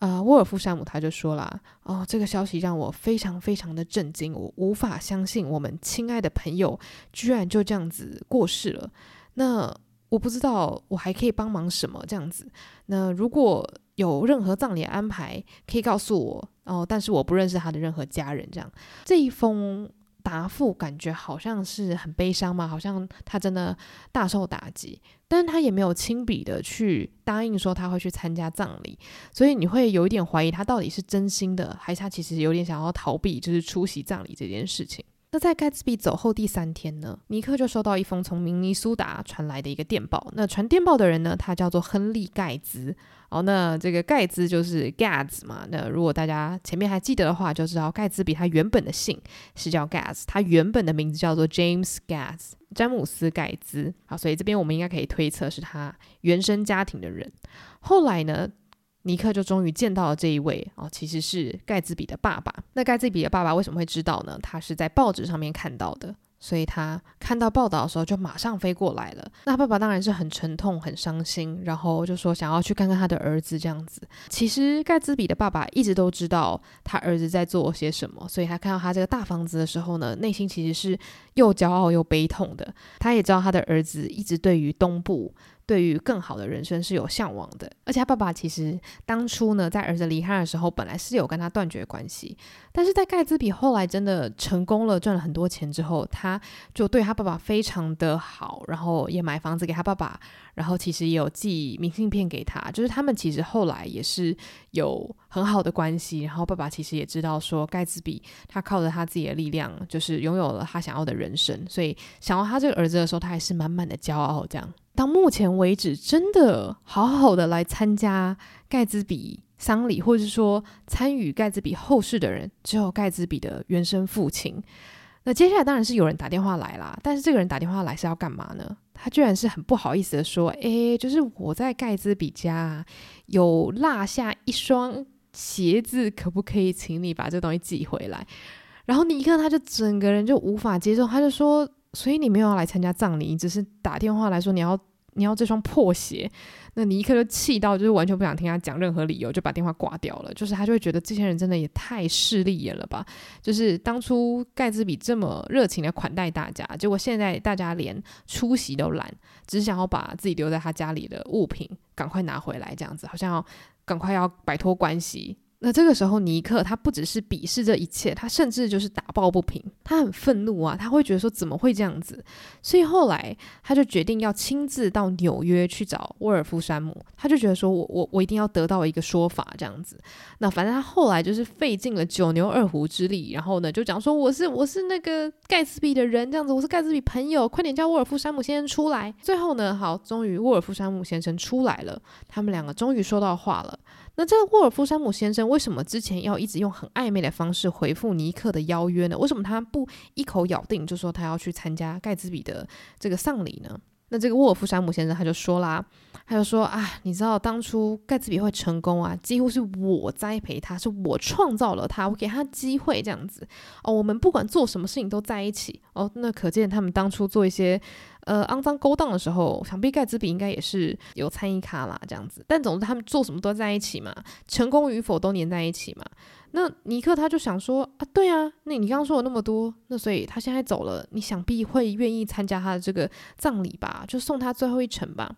啊、沃尔夫山姆他就说了：“哦，这个消息让我非常非常的震惊，我无法相信我们亲爱的朋友居然就这样子过世了。那我不知道我还可以帮忙什么这样子。那如果有任何葬礼安排，可以告诉我哦。但是我不认识他的任何家人，这样这一封。”答复感觉好像是很悲伤嘛，好像他真的大受打击，但是他也没有亲笔的去答应说他会去参加葬礼，所以你会有一点怀疑他到底是真心的，还是他其实有点想要逃避，就是出席葬礼这件事情。那在盖茨比走后第三天呢，尼克就收到一封从明尼苏达传来的一个电报。那传电报的人呢，他叫做亨利盖兹。哦，那这个盖兹就是 Gaz 嘛。那如果大家前面还记得的话，就知道盖茨比他原本的姓是叫 Gaz，他原本的名字叫做 James Gaz，詹姆斯盖兹。好，所以这边我们应该可以推测是他原生家庭的人。后来呢，尼克就终于见到了这一位哦，其实是盖兹比的爸爸。那盖兹比的爸爸为什么会知道呢？他是在报纸上面看到的。所以他看到报道的时候，就马上飞过来了。那爸爸当然是很沉痛、很伤心，然后就说想要去看看他的儿子这样子。其实盖茨比的爸爸一直都知道他儿子在做些什么，所以他看到他这个大房子的时候呢，内心其实是又骄傲又悲痛的。他也知道他的儿子一直对于东部。对于更好的人生是有向往的，而且他爸爸其实当初呢，在儿子离开的时候，本来是有跟他断绝关系，但是在盖茨比后来真的成功了，赚了很多钱之后，他就对他爸爸非常的好，然后也买房子给他爸爸，然后其实也有寄明信片给他，就是他们其实后来也是有很好的关系，然后爸爸其实也知道说盖茨比他靠着他自己的力量，就是拥有了他想要的人生，所以想要他这个儿子的时候，他还是满满的骄傲这样。到目前为止，真的好好的来参加盖茨比丧礼，或者是说参与盖茨比后事的人，只有盖茨比的原生父亲。那接下来当然是有人打电话来啦，但是这个人打电话来是要干嘛呢？他居然是很不好意思的说：“诶，就是我在盖茨比家有落下一双鞋子，可不可以请你把这东西寄回来？”然后尼克他就整个人就无法接受，他就说：“所以你没有要来参加葬礼，你只是打电话来说你要。”你要这双破鞋，那你一刻就气到，就是完全不想听他讲任何理由，就把电话挂掉了。就是他就会觉得这些人真的也太势利眼了吧？就是当初盖茨比这么热情的款待大家，结果现在大家连出席都懒，只想要把自己留在他家里的物品赶快拿回来，这样子好像要赶快要摆脱关系。那这个时候，尼克他不只是鄙视这一切，他甚至就是打抱不平，他很愤怒啊，他会觉得说怎么会这样子？所以后来他就决定要亲自到纽约去找沃尔夫山姆，他就觉得说我我我一定要得到一个说法这样子。那反正他后来就是费尽了九牛二虎之力，然后呢就讲说我是我是那个盖茨比的人这样子，我是盖茨比朋友，快点叫沃尔夫山姆先生出来。最后呢，好，终于沃尔夫山姆先生出来了，他们两个终于说到话了。那这个沃尔夫山姆先生为什么之前要一直用很暧昧的方式回复尼克的邀约呢？为什么他不一口咬定就说他要去参加盖茨比的这个丧礼呢？那这个沃尔夫山姆先生他就说啦，他就说啊，你知道当初盖茨比会成功啊，几乎是我栽培他，是我创造了他，我给他机会这样子哦。我们不管做什么事情都在一起哦，那可见他们当初做一些。呃，肮脏勾当的时候，想必盖茨比应该也是有参与卡啦，这样子。但总之，他们做什么都在一起嘛，成功与否都粘在一起嘛。那尼克他就想说啊，对啊，那你刚刚说了那么多，那所以他现在走了，你想必会愿意参加他的这个葬礼吧？就送他最后一程吧。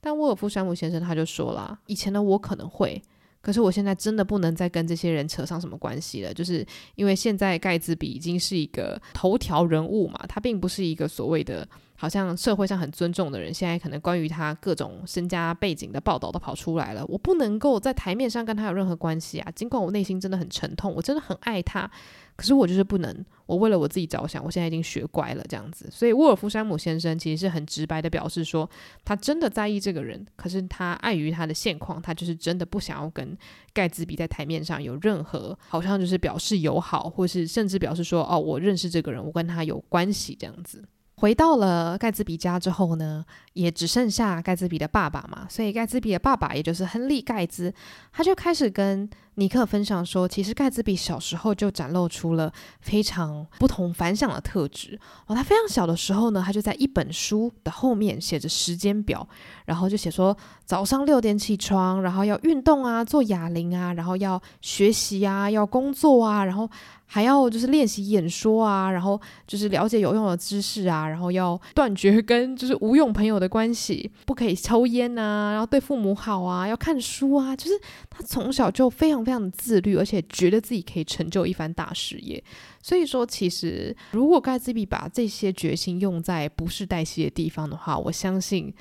但沃尔夫山姆先生他就说了，以前的我可能会。可是我现在真的不能再跟这些人扯上什么关系了，就是因为现在盖茨比已经是一个头条人物嘛，他并不是一个所谓的好像社会上很尊重的人。现在可能关于他各种身家背景的报道都跑出来了，我不能够在台面上跟他有任何关系啊。尽管我内心真的很沉痛，我真的很爱他。可是我就是不能，我为了我自己着想，我现在已经学乖了这样子。所以沃尔夫山姆先生其实是很直白的表示说，他真的在意这个人，可是他碍于他的现况，他就是真的不想要跟盖茨比在台面上有任何，好像就是表示友好，或是甚至表示说，哦，我认识这个人，我跟他有关系这样子。回到了盖兹比家之后呢，也只剩下盖兹比的爸爸嘛，所以盖兹比的爸爸也就是亨利盖兹，他就开始跟尼克分享说，其实盖兹比小时候就展露出了非常不同凡响的特质哦。他非常小的时候呢，他就在一本书的后面写着时间表，然后就写说早上六点起床，然后要运动啊，做哑铃啊，然后要学习啊，要工作啊，然后。还要就是练习演说啊，然后就是了解有用的知识啊，然后要断绝跟就是无用朋友的关系，不可以抽烟啊，然后对父母好啊，要看书啊，就是他从小就非常非常的自律，而且觉得自己可以成就一番大事业。所以说，其实如果盖茨比把这些决心用在不是黛西的地方的话，我相信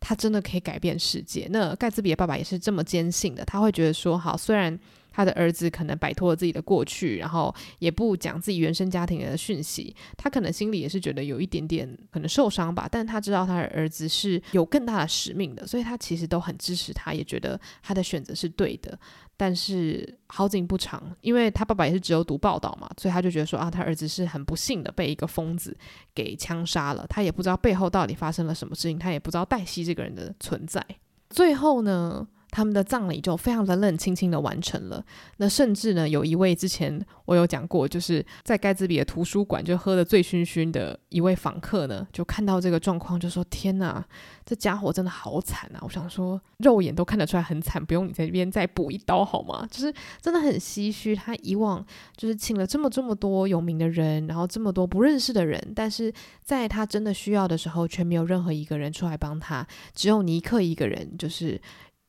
他真的可以改变世界。那盖茨比的爸爸也是这么坚信的，他会觉得说，好，虽然。他的儿子可能摆脱了自己的过去，然后也不讲自己原生家庭的讯息，他可能心里也是觉得有一点点可能受伤吧。但他知道他的儿子是有更大的使命的，所以他其实都很支持他，也觉得他的选择是对的。但是好景不长，因为他爸爸也是只有读报道嘛，所以他就觉得说啊，他儿子是很不幸的被一个疯子给枪杀了。他也不知道背后到底发生了什么事情，他也不知道黛西这个人的存在。最后呢，他们的葬礼就非常冷冷清清的完成了。那甚至呢，有一位之前我有讲过，就是在盖茨比的图书馆就喝得醉醺醺的一位访客呢，就看到这个状况，就说：“天哪，这家伙真的好惨啊！”我想说，肉眼都看得出来很惨，不用你在这边再补一刀好吗？就是真的很唏嘘，他以往就是请了这么这么多有名的人，然后这么多不认识的人，但是在他真的需要的时候，却没有任何一个人出来帮他，只有尼克一个人，就是。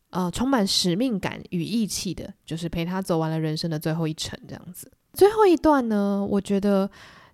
呃，充满使命感与义气的，就是陪他走完了人生的最后一程，这样子。最后一段呢，我觉得。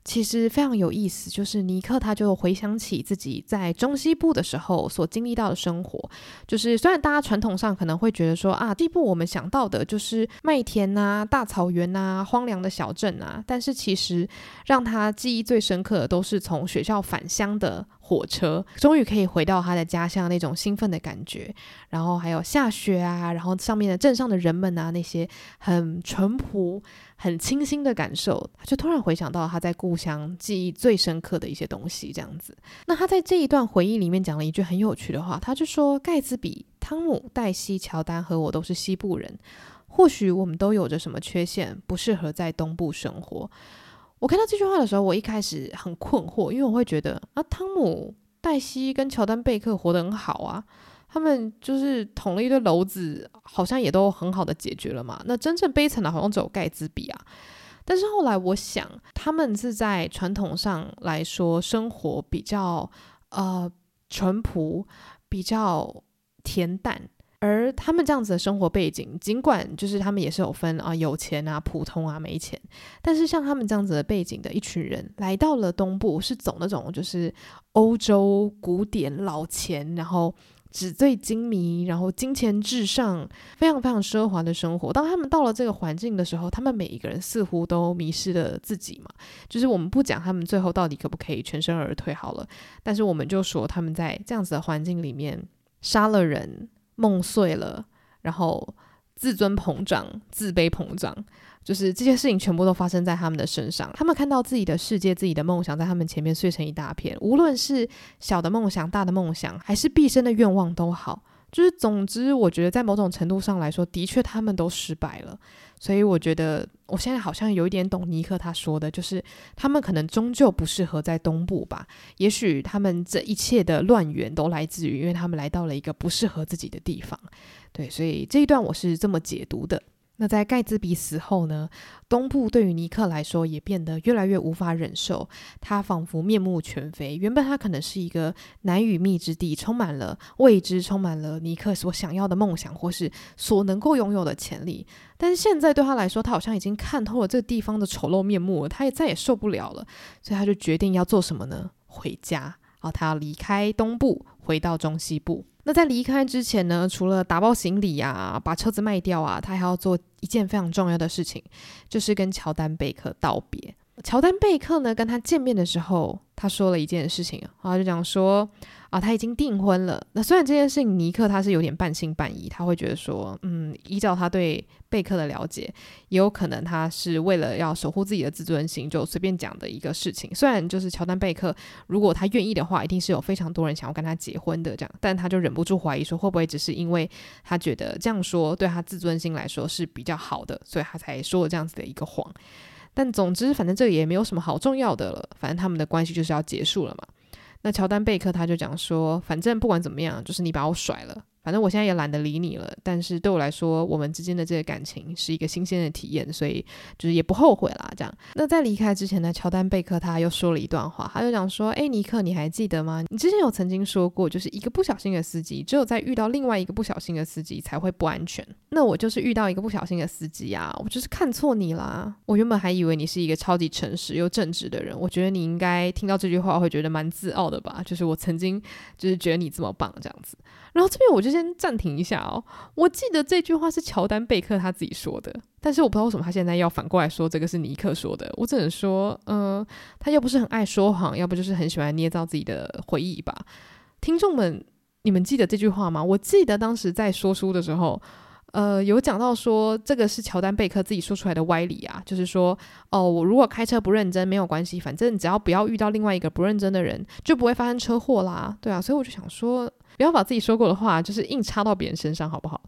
其实非常有意思，就是尼克他就回想起自己在中西部的时候所经历到的生活。就是虽然大家传统上可能会觉得说啊，西部我们想到的就是麦田呐、啊、大草原呐、啊、荒凉的小镇啊，但是其实让他记忆最深刻的都是从学校返乡的火车，终于可以回到他的家乡那种兴奋的感觉。然后还有下雪啊，然后上面的镇上的人们啊，那些很淳朴。很清新的感受，他就突然回想到他在故乡记忆最深刻的一些东西，这样子。那他在这一段回忆里面讲了一句很有趣的话，他就说：“盖茨比、汤姆、黛西、乔丹和我都是西部人，或许我们都有着什么缺陷，不适合在东部生活。”我看到这句话的时候，我一开始很困惑，因为我会觉得啊，汤姆、黛西跟乔丹贝克活得很好啊。他们就是捅了一堆篓子，好像也都很好的解决了嘛。那真正悲惨的，好像只有盖茨比啊。但是后来我想，他们是在传统上来说，生活比较呃淳朴，比较恬淡。而他们这样子的生活背景，尽管就是他们也是有分啊有钱啊、普通啊、没钱，但是像他们这样子的背景的一群人，来到了东部，是走那种就是欧洲古典老钱，然后。纸醉金迷，然后金钱至上，非常非常奢华的生活。当他们到了这个环境的时候，他们每一个人似乎都迷失了自己嘛。就是我们不讲他们最后到底可不可以全身而退好了，但是我们就说他们在这样子的环境里面杀了人，梦碎了，然后自尊膨胀，自卑膨胀。就是这些事情全部都发生在他们的身上，他们看到自己的世界、自己的梦想在他们前面碎成一大片，无论是小的梦想、大的梦想，还是毕生的愿望都好，就是总之，我觉得在某种程度上来说，的确他们都失败了。所以我觉得我现在好像有一点懂尼克他说的，就是他们可能终究不适合在东部吧。也许他们这一切的乱源都来自于，因为他们来到了一个不适合自己的地方。对，所以这一段我是这么解读的。那在盖茨比死后呢，东部对于尼克来说也变得越来越无法忍受，他仿佛面目全非。原本他可能是一个难与觅之地，充满了未知，充满了尼克所想要的梦想或是所能够拥有的潜力。但是现在对他来说，他好像已经看透了这个地方的丑陋面目了，他也再也受不了了，所以他就决定要做什么呢？回家。好，他要离开东部，回到中西部。那在离开之前呢，除了打包行李啊，把车子卖掉啊，他还要做一件非常重要的事情，就是跟乔丹贝克道别。乔丹贝克呢，跟他见面的时候，他说了一件事情啊，就讲说。啊，他已经订婚了。那虽然这件事情尼克他是有点半信半疑，他会觉得说，嗯，依照他对贝克的了解，也有可能他是为了要守护自己的自尊心，就随便讲的一个事情。虽然就是乔丹贝克，如果他愿意的话，一定是有非常多人想要跟他结婚的这样，但他就忍不住怀疑说，会不会只是因为他觉得这样说对他自尊心来说是比较好的，所以他才说了这样子的一个谎。但总之，反正这也没有什么好重要的了，反正他们的关系就是要结束了嘛。那乔丹贝克他就讲说，反正不管怎么样，就是你把我甩了。反正我现在也懒得理你了，但是对我来说，我们之间的这个感情是一个新鲜的体验，所以就是也不后悔啦。这样，那在离开之前呢，乔丹贝克他又说了一段话，他就讲说：“诶，尼克，你还记得吗？你之前有曾经说过，就是一个不小心的司机，只有在遇到另外一个不小心的司机才会不安全。那我就是遇到一个不小心的司机啊，我就是看错你啦。我原本还以为你是一个超级诚实又正直的人，我觉得你应该听到这句话会觉得蛮自傲的吧？就是我曾经就是觉得你这么棒这样子。”然后这边我就先暂停一下哦。我记得这句话是乔丹贝克他自己说的，但是我不知道为什么他现在要反过来说这个是尼克说的。我只能说，嗯、呃，他要不是很爱说谎，要不就是很喜欢捏造自己的回忆吧。听众们，你们记得这句话吗？我记得当时在说书的时候，呃，有讲到说这个是乔丹贝克自己说出来的歪理啊，就是说，哦，我如果开车不认真没有关系，反正只要不要遇到另外一个不认真的人，就不会发生车祸啦。对啊，所以我就想说。不要把自己说过的话，就是硬插到别人身上，好不好？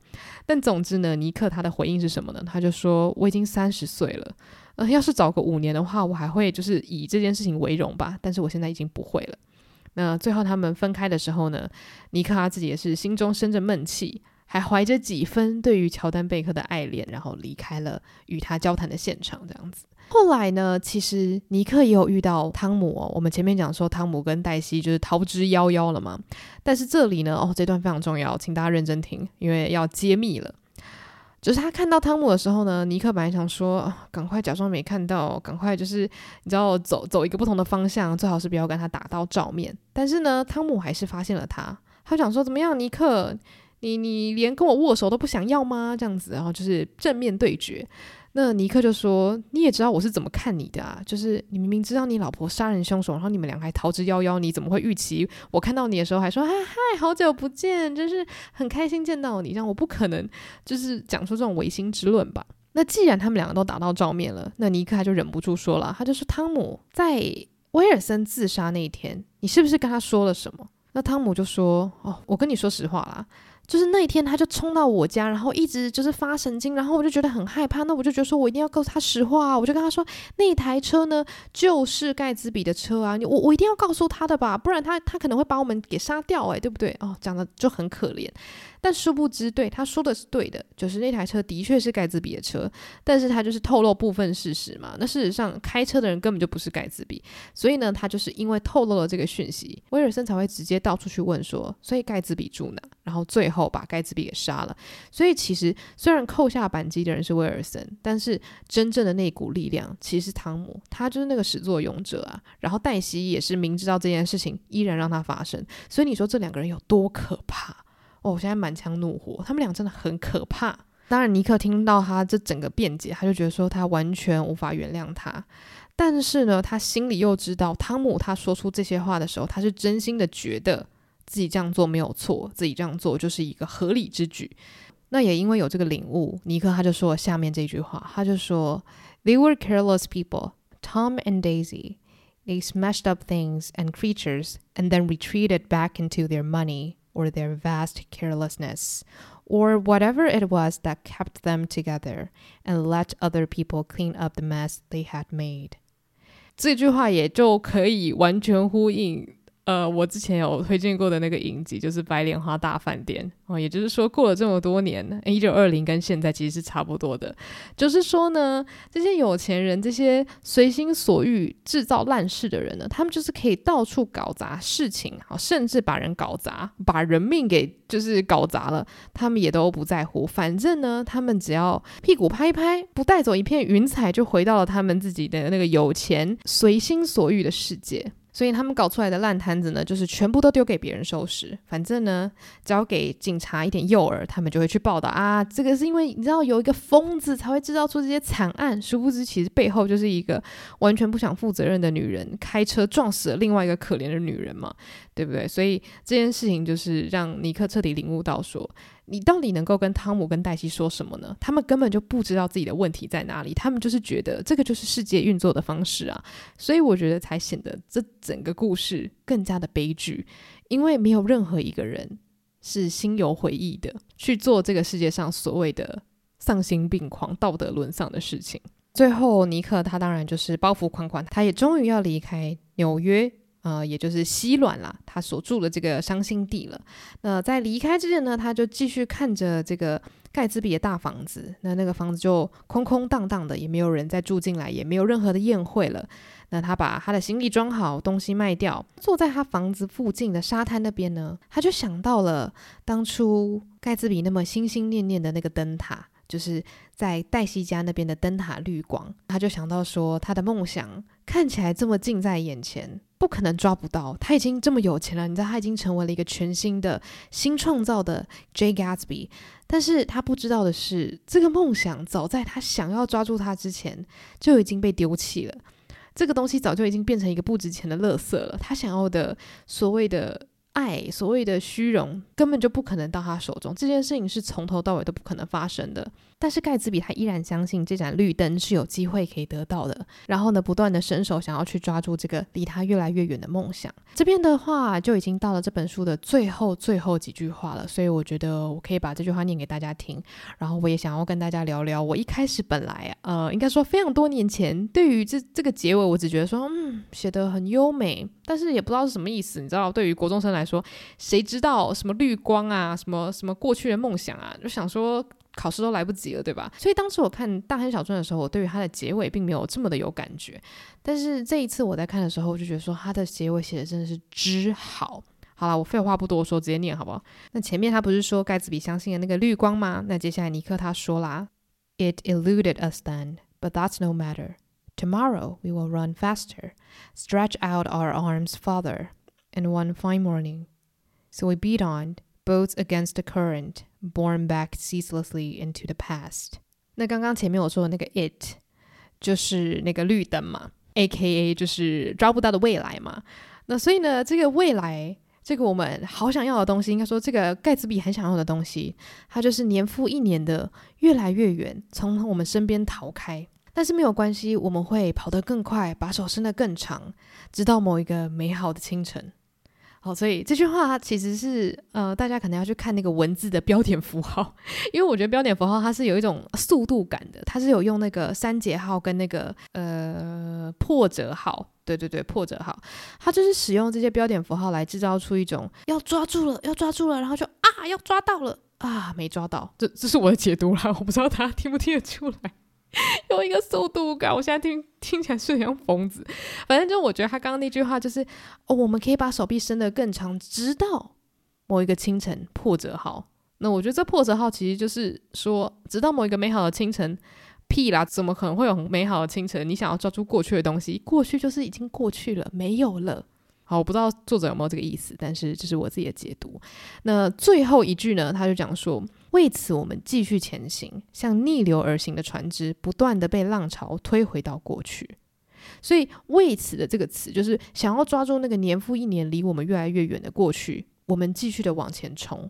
但总之呢，尼克他的回应是什么呢？他就说：“我已经三十岁了，呃，要是早个五年的话，我还会就是以这件事情为荣吧。但是我现在已经不会了。”那最后他们分开的时候呢，尼克他自己也是心中生着闷气，还怀着几分对于乔丹贝克的爱恋，然后离开了与他交谈的现场，这样子。后来呢，其实尼克也有遇到汤姆哦。我们前面讲说汤姆跟黛西就是逃之夭夭了嘛。但是这里呢，哦，这段非常重要，请大家认真听，因为要揭秘了。就是他看到汤姆的时候呢，尼克本来想说，赶快假装没看到，赶快就是你知道走走一个不同的方向，最好是不要跟他打到照面。但是呢，汤姆还是发现了他，他想说怎么样，尼克，你你连跟我握手都不想要吗？这样子，然后就是正面对决。那尼克就说：“你也知道我是怎么看你的啊，就是你明明知道你老婆杀人凶手，然后你们俩还逃之夭夭，你怎么会预期我看到你的时候还说嗨嗨，好久不见，真是很开心见到你？这样我不可能就是讲出这种违心之论吧？”那既然他们两个都打到照面了，那尼克他就忍不住说了，他就说：“汤姆，在威尔森自杀那一天，你是不是跟他说了什么？”那汤姆就说：“哦，我跟你说实话啦。”就是那一天，他就冲到我家，然后一直就是发神经，然后我就觉得很害怕。那我就觉得说，我一定要告诉他实话啊！我就跟他说，那台车呢，就是盖茨比的车啊！我我一定要告诉他的吧，不然他他可能会把我们给杀掉诶、对不对？哦，讲的就很可怜。但殊不知，对，他说的是对的，就是那台车的确是盖茨比的车，但是他就是透露部分事实嘛。那事实上，开车的人根本就不是盖茨比，所以呢，他就是因为透露了这个讯息，威尔森才会直接到处去问说，所以盖茨比住哪？然后最后把盖茨比给杀了。所以其实虽然扣下扳机的人是威尔森，但是真正的那股力量其实是汤姆，他就是那个始作俑者啊。然后黛西也是明知道这件事情，依然让他发生。所以你说这两个人有多可怕？哦，我现在满腔怒火，他们俩真的很可怕。当然，尼克听到他这整个辩解，他就觉得说他完全无法原谅他。但是呢，他心里又知道，汤姆他说出这些话的时候，他是真心的觉得自己这样做没有错，自己这样做就是一个合理之举。那也因为有这个领悟，尼克他就说了下面这句话，他就说：“They were careless people, Tom and Daisy. They smashed up things and creatures, and then retreated back into their money.” or their vast carelessness, or whatever it was that kept them together and let other people clean up the mess they had made. 这句话也就可以完全呼应。 呃，我之前有推荐过的那个影集就是《白莲花大饭店》哦，也就是说过了这么多年，一九二零跟现在其实是差不多的。就是说呢，这些有钱人、这些随心所欲制造烂事的人呢，他们就是可以到处搞砸事情，好，甚至把人搞砸，把人命给就是搞砸了，他们也都不在乎。反正呢，他们只要屁股拍一拍，不带走一片云彩，就回到了他们自己的那个有钱、随心所欲的世界。所以他们搞出来的烂摊子呢，就是全部都丢给别人收拾。反正呢，只要给警察一点诱饵，他们就会去报道啊。这个是因为你知道有一个疯子才会制造出这些惨案，殊不知其实背后就是一个完全不想负责任的女人开车撞死了另外一个可怜的女人嘛，对不对？所以这件事情就是让尼克彻底领悟到说。你到底能够跟汤姆跟黛西说什么呢？他们根本就不知道自己的问题在哪里，他们就是觉得这个就是世界运作的方式啊，所以我觉得才显得这整个故事更加的悲剧，因为没有任何一个人是心有回忆的去做这个世界上所谓的丧心病狂、道德沦丧的事情。最后，尼克他当然就是包袱款款，他也终于要离开纽约。呃，也就是西卵啦，他所住的这个伤心地了。那在离开之前呢，他就继续看着这个盖茨比的大房子。那那个房子就空空荡荡的，也没有人再住进来，也没有任何的宴会了。那他把他的行李装好，东西卖掉，坐在他房子附近的沙滩那边呢，他就想到了当初盖茨比那么心心念念的那个灯塔。就是在黛西家那边的灯塔绿光，他就想到说，他的梦想看起来这么近在眼前，不可能抓不到。他已经这么有钱了，你知道，他已经成为了一个全新的、新创造的 Jay Gatsby。但是他不知道的是，这个梦想早在他想要抓住它之前，就已经被丢弃了。这个东西早就已经变成一个不值钱的垃圾了。他想要的所谓的。爱，所谓的虚荣根本就不可能到他手中，这件事情是从头到尾都不可能发生的。但是盖茨比他依然相信这盏绿灯是有机会可以得到的，然后呢，不断的伸手想要去抓住这个离他越来越远的梦想。这边的话就已经到了这本书的最后最后几句话了，所以我觉得我可以把这句话念给大家听。然后我也想要跟大家聊聊，我一开始本来呃，应该说非常多年前，对于这这个结尾，我只觉得说，嗯，写得很优美，但是也不知道是什么意思。你知道，对于国中生来说，谁知道什么绿光啊，什么什么过去的梦想啊，就想说。考试都来不及了，对吧？所以当时我看《大亨小传》的时候，我对于它的结尾并没有这么的有感觉。但是这一次我在看的时候，我就觉得说它的结尾写的真的是之好。好了，我废话不多说，直接念好不好？那前面他不是说盖茨比相信的那个绿光吗？那接下来尼克他说啦：“It eluded us then, but that's no matter. Tomorrow we will run faster, stretch out our arms farther, and one fine morning, so we beat on, boats against the current.” Borne back ceaselessly into the past。那刚刚前面我说的那个 it，就是那个绿灯嘛，A K A 就是抓不到的未来嘛。那所以呢，这个未来这个我们好想要的东西，应该说这个盖茨比很想要的东西，它就是年复一年的越来越远，从我们身边逃开。但是没有关系，我们会跑得更快，把手伸得更长，直到某一个美好的清晨。好，所以这句话其实是呃，大家可能要去看那个文字的标点符号，*laughs* 因为我觉得标点符号它是有一种速度感的，它是有用那个三节号跟那个呃破折号，对对对，破折号，它就是使用这些标点符号来制造出一种要抓住了，要抓住了，然后就啊要抓到了啊没抓到，这这是我的解读啦，我不知道大家听不听得出来。*laughs* 有一个速度感，我现在听 *laughs* 听起来是像疯子。反正就我觉得他刚刚那句话就是哦，我们可以把手臂伸得更长，直到某一个清晨破折号。那我觉得这破折号其实就是说，直到某一个美好的清晨。屁啦，怎么可能会有美好的清晨？你想要抓住过去的东西，过去就是已经过去了，没有了。好，我不知道作者有没有这个意思，但是这是我自己的解读。那最后一句呢，他就讲说。为此，我们继续前行，像逆流而行的船只，不断地被浪潮推回到过去。所以，“为此”的这个词，就是想要抓住那个年复一年离我们越来越远的过去，我们继续的往前冲，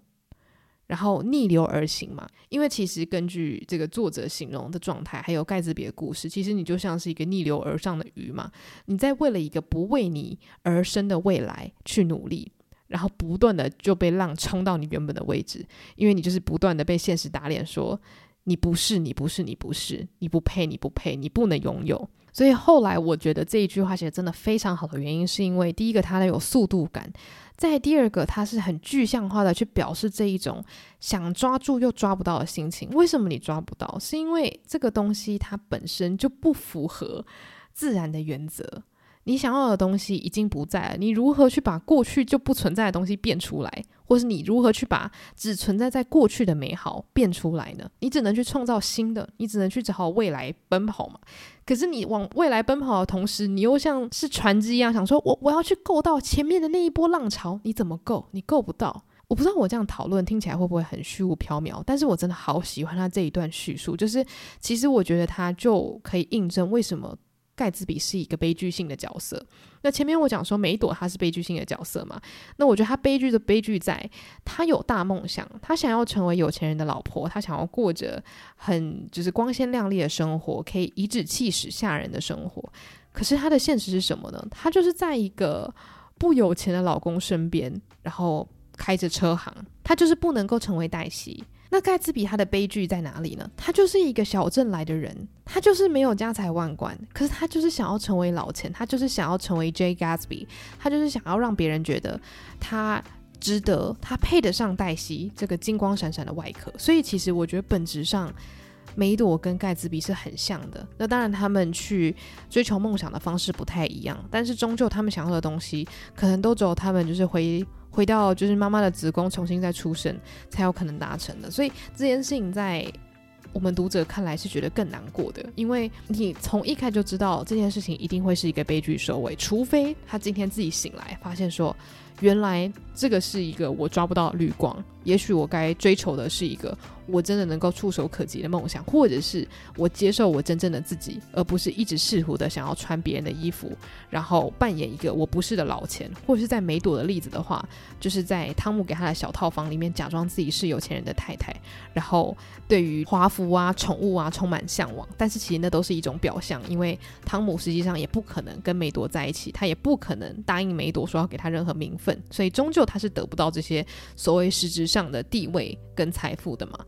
然后逆流而行嘛。因为其实根据这个作者形容的状态，还有盖茨比的故事，其实你就像是一个逆流而上的鱼嘛，你在为了一个不为你而生的未来去努力。然后不断的就被浪冲到你原本的位置，因为你就是不断的被现实打脸，说你不是，你不是，你不是，你不配，你不配，你不能拥有。所以后来我觉得这一句话写的真的非常好的原因，是因为第一个它有速度感，再第二个它是很具象化的去表示这一种想抓住又抓不到的心情。为什么你抓不到？是因为这个东西它本身就不符合自然的原则。你想要的东西已经不在了，你如何去把过去就不存在的东西变出来，或是你如何去把只存在在过去的美好变出来呢？你只能去创造新的，你只能去找未来奔跑嘛。可是你往未来奔跑的同时，你又像是船只一样，想说我我要去够到前面的那一波浪潮，你怎么够？你够不到。我不知道我这样讨论听起来会不会很虚无缥缈，但是我真的好喜欢他这一段叙述，就是其实我觉得他就可以印证为什么。盖茨比是一个悲剧性的角色。那前面我讲说梅朵她是悲剧性的角色嘛？那我觉得她悲剧的悲剧在，她有大梦想，她想要成为有钱人的老婆，她想要过着很就是光鲜亮丽的生活，可以颐指气使下人的生活。可是她的现实是什么呢？她就是在一个不有钱的老公身边，然后开着车行，她就是不能够成为黛西。那盖茨比他的悲剧在哪里呢？他就是一个小镇来的人，他就是没有家财万贯，可是他就是想要成为老钱，他就是想要成为 Jay Gatsby，他就是想要让别人觉得他值得，他配得上黛西这个金光闪闪的外壳。所以其实我觉得本质上梅朵跟盖茨比是很像的。那当然他们去追求梦想的方式不太一样，但是终究他们想要的东西，可能都只有他们就是回。回到就是妈妈的子宫重新再出生才有可能达成的，所以这件事情在我们读者看来是觉得更难过的，因为你从一开就知道这件事情一定会是一个悲剧收尾，除非他今天自己醒来发现说，原来这个是一个我抓不到的绿光，也许我该追求的是一个。我真的能够触手可及的梦想，或者是我接受我真正的自己，而不是一直试图的想要穿别人的衣服，然后扮演一个我不是的老钱，或者是在梅朵的例子的话，就是在汤姆给他的小套房里面假装自己是有钱人的太太，然后对于华服啊、宠物啊充满向往，但是其实那都是一种表象，因为汤姆实际上也不可能跟梅朵在一起，他也不可能答应梅朵说要给他任何名分，所以终究他是得不到这些所谓实质上这样的地位跟财富的嘛。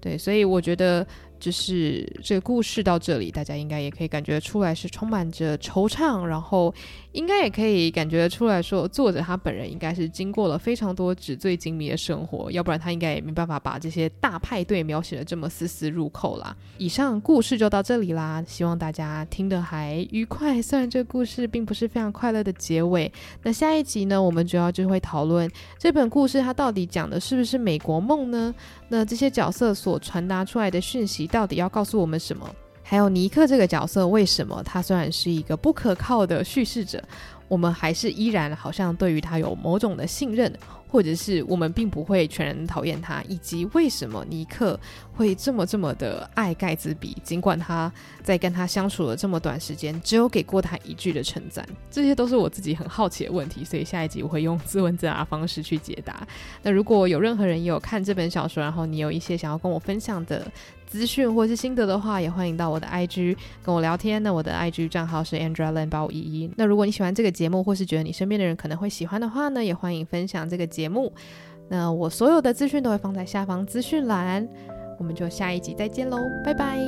对，所以我觉得就是这个故事到这里，大家应该也可以感觉出来是充满着惆怅，然后应该也可以感觉出来说，作者他本人应该是经过了非常多纸醉金迷的生活，要不然他应该也没办法把这些大派对描写的这么丝丝入扣啦。以上故事就到这里啦，希望大家听得还愉快。虽然这个故事并不是非常快乐的结尾，那下一集呢，我们主要就会讨论这本故事它到底讲的是不是美国梦呢？那这些角色所传达出来的讯息到底要告诉我们什么？还有尼克这个角色为什么他虽然是一个不可靠的叙事者，我们还是依然好像对于他有某种的信任，或者是我们并不会全然讨厌他，以及为什么尼克会这么这么的爱盖茨比，尽管他在跟他相处了这么短时间，只有给过他一句的称赞，这些都是我自己很好奇的问题，所以下一集我会用自问自答方式去解答。那如果有任何人有看这本小说，然后你有一些想要跟我分享的资讯或是心得的话，也欢迎到我的 IG 跟我聊天。那我的 IG 账号是 AndreaLin 八五一一。那如果你喜欢这个节目，或是觉得你身边的人可能会喜欢的话呢，也欢迎分享这个节目。那我所有的资讯都会放在下方资讯栏。我们就下一集再见喽，拜拜。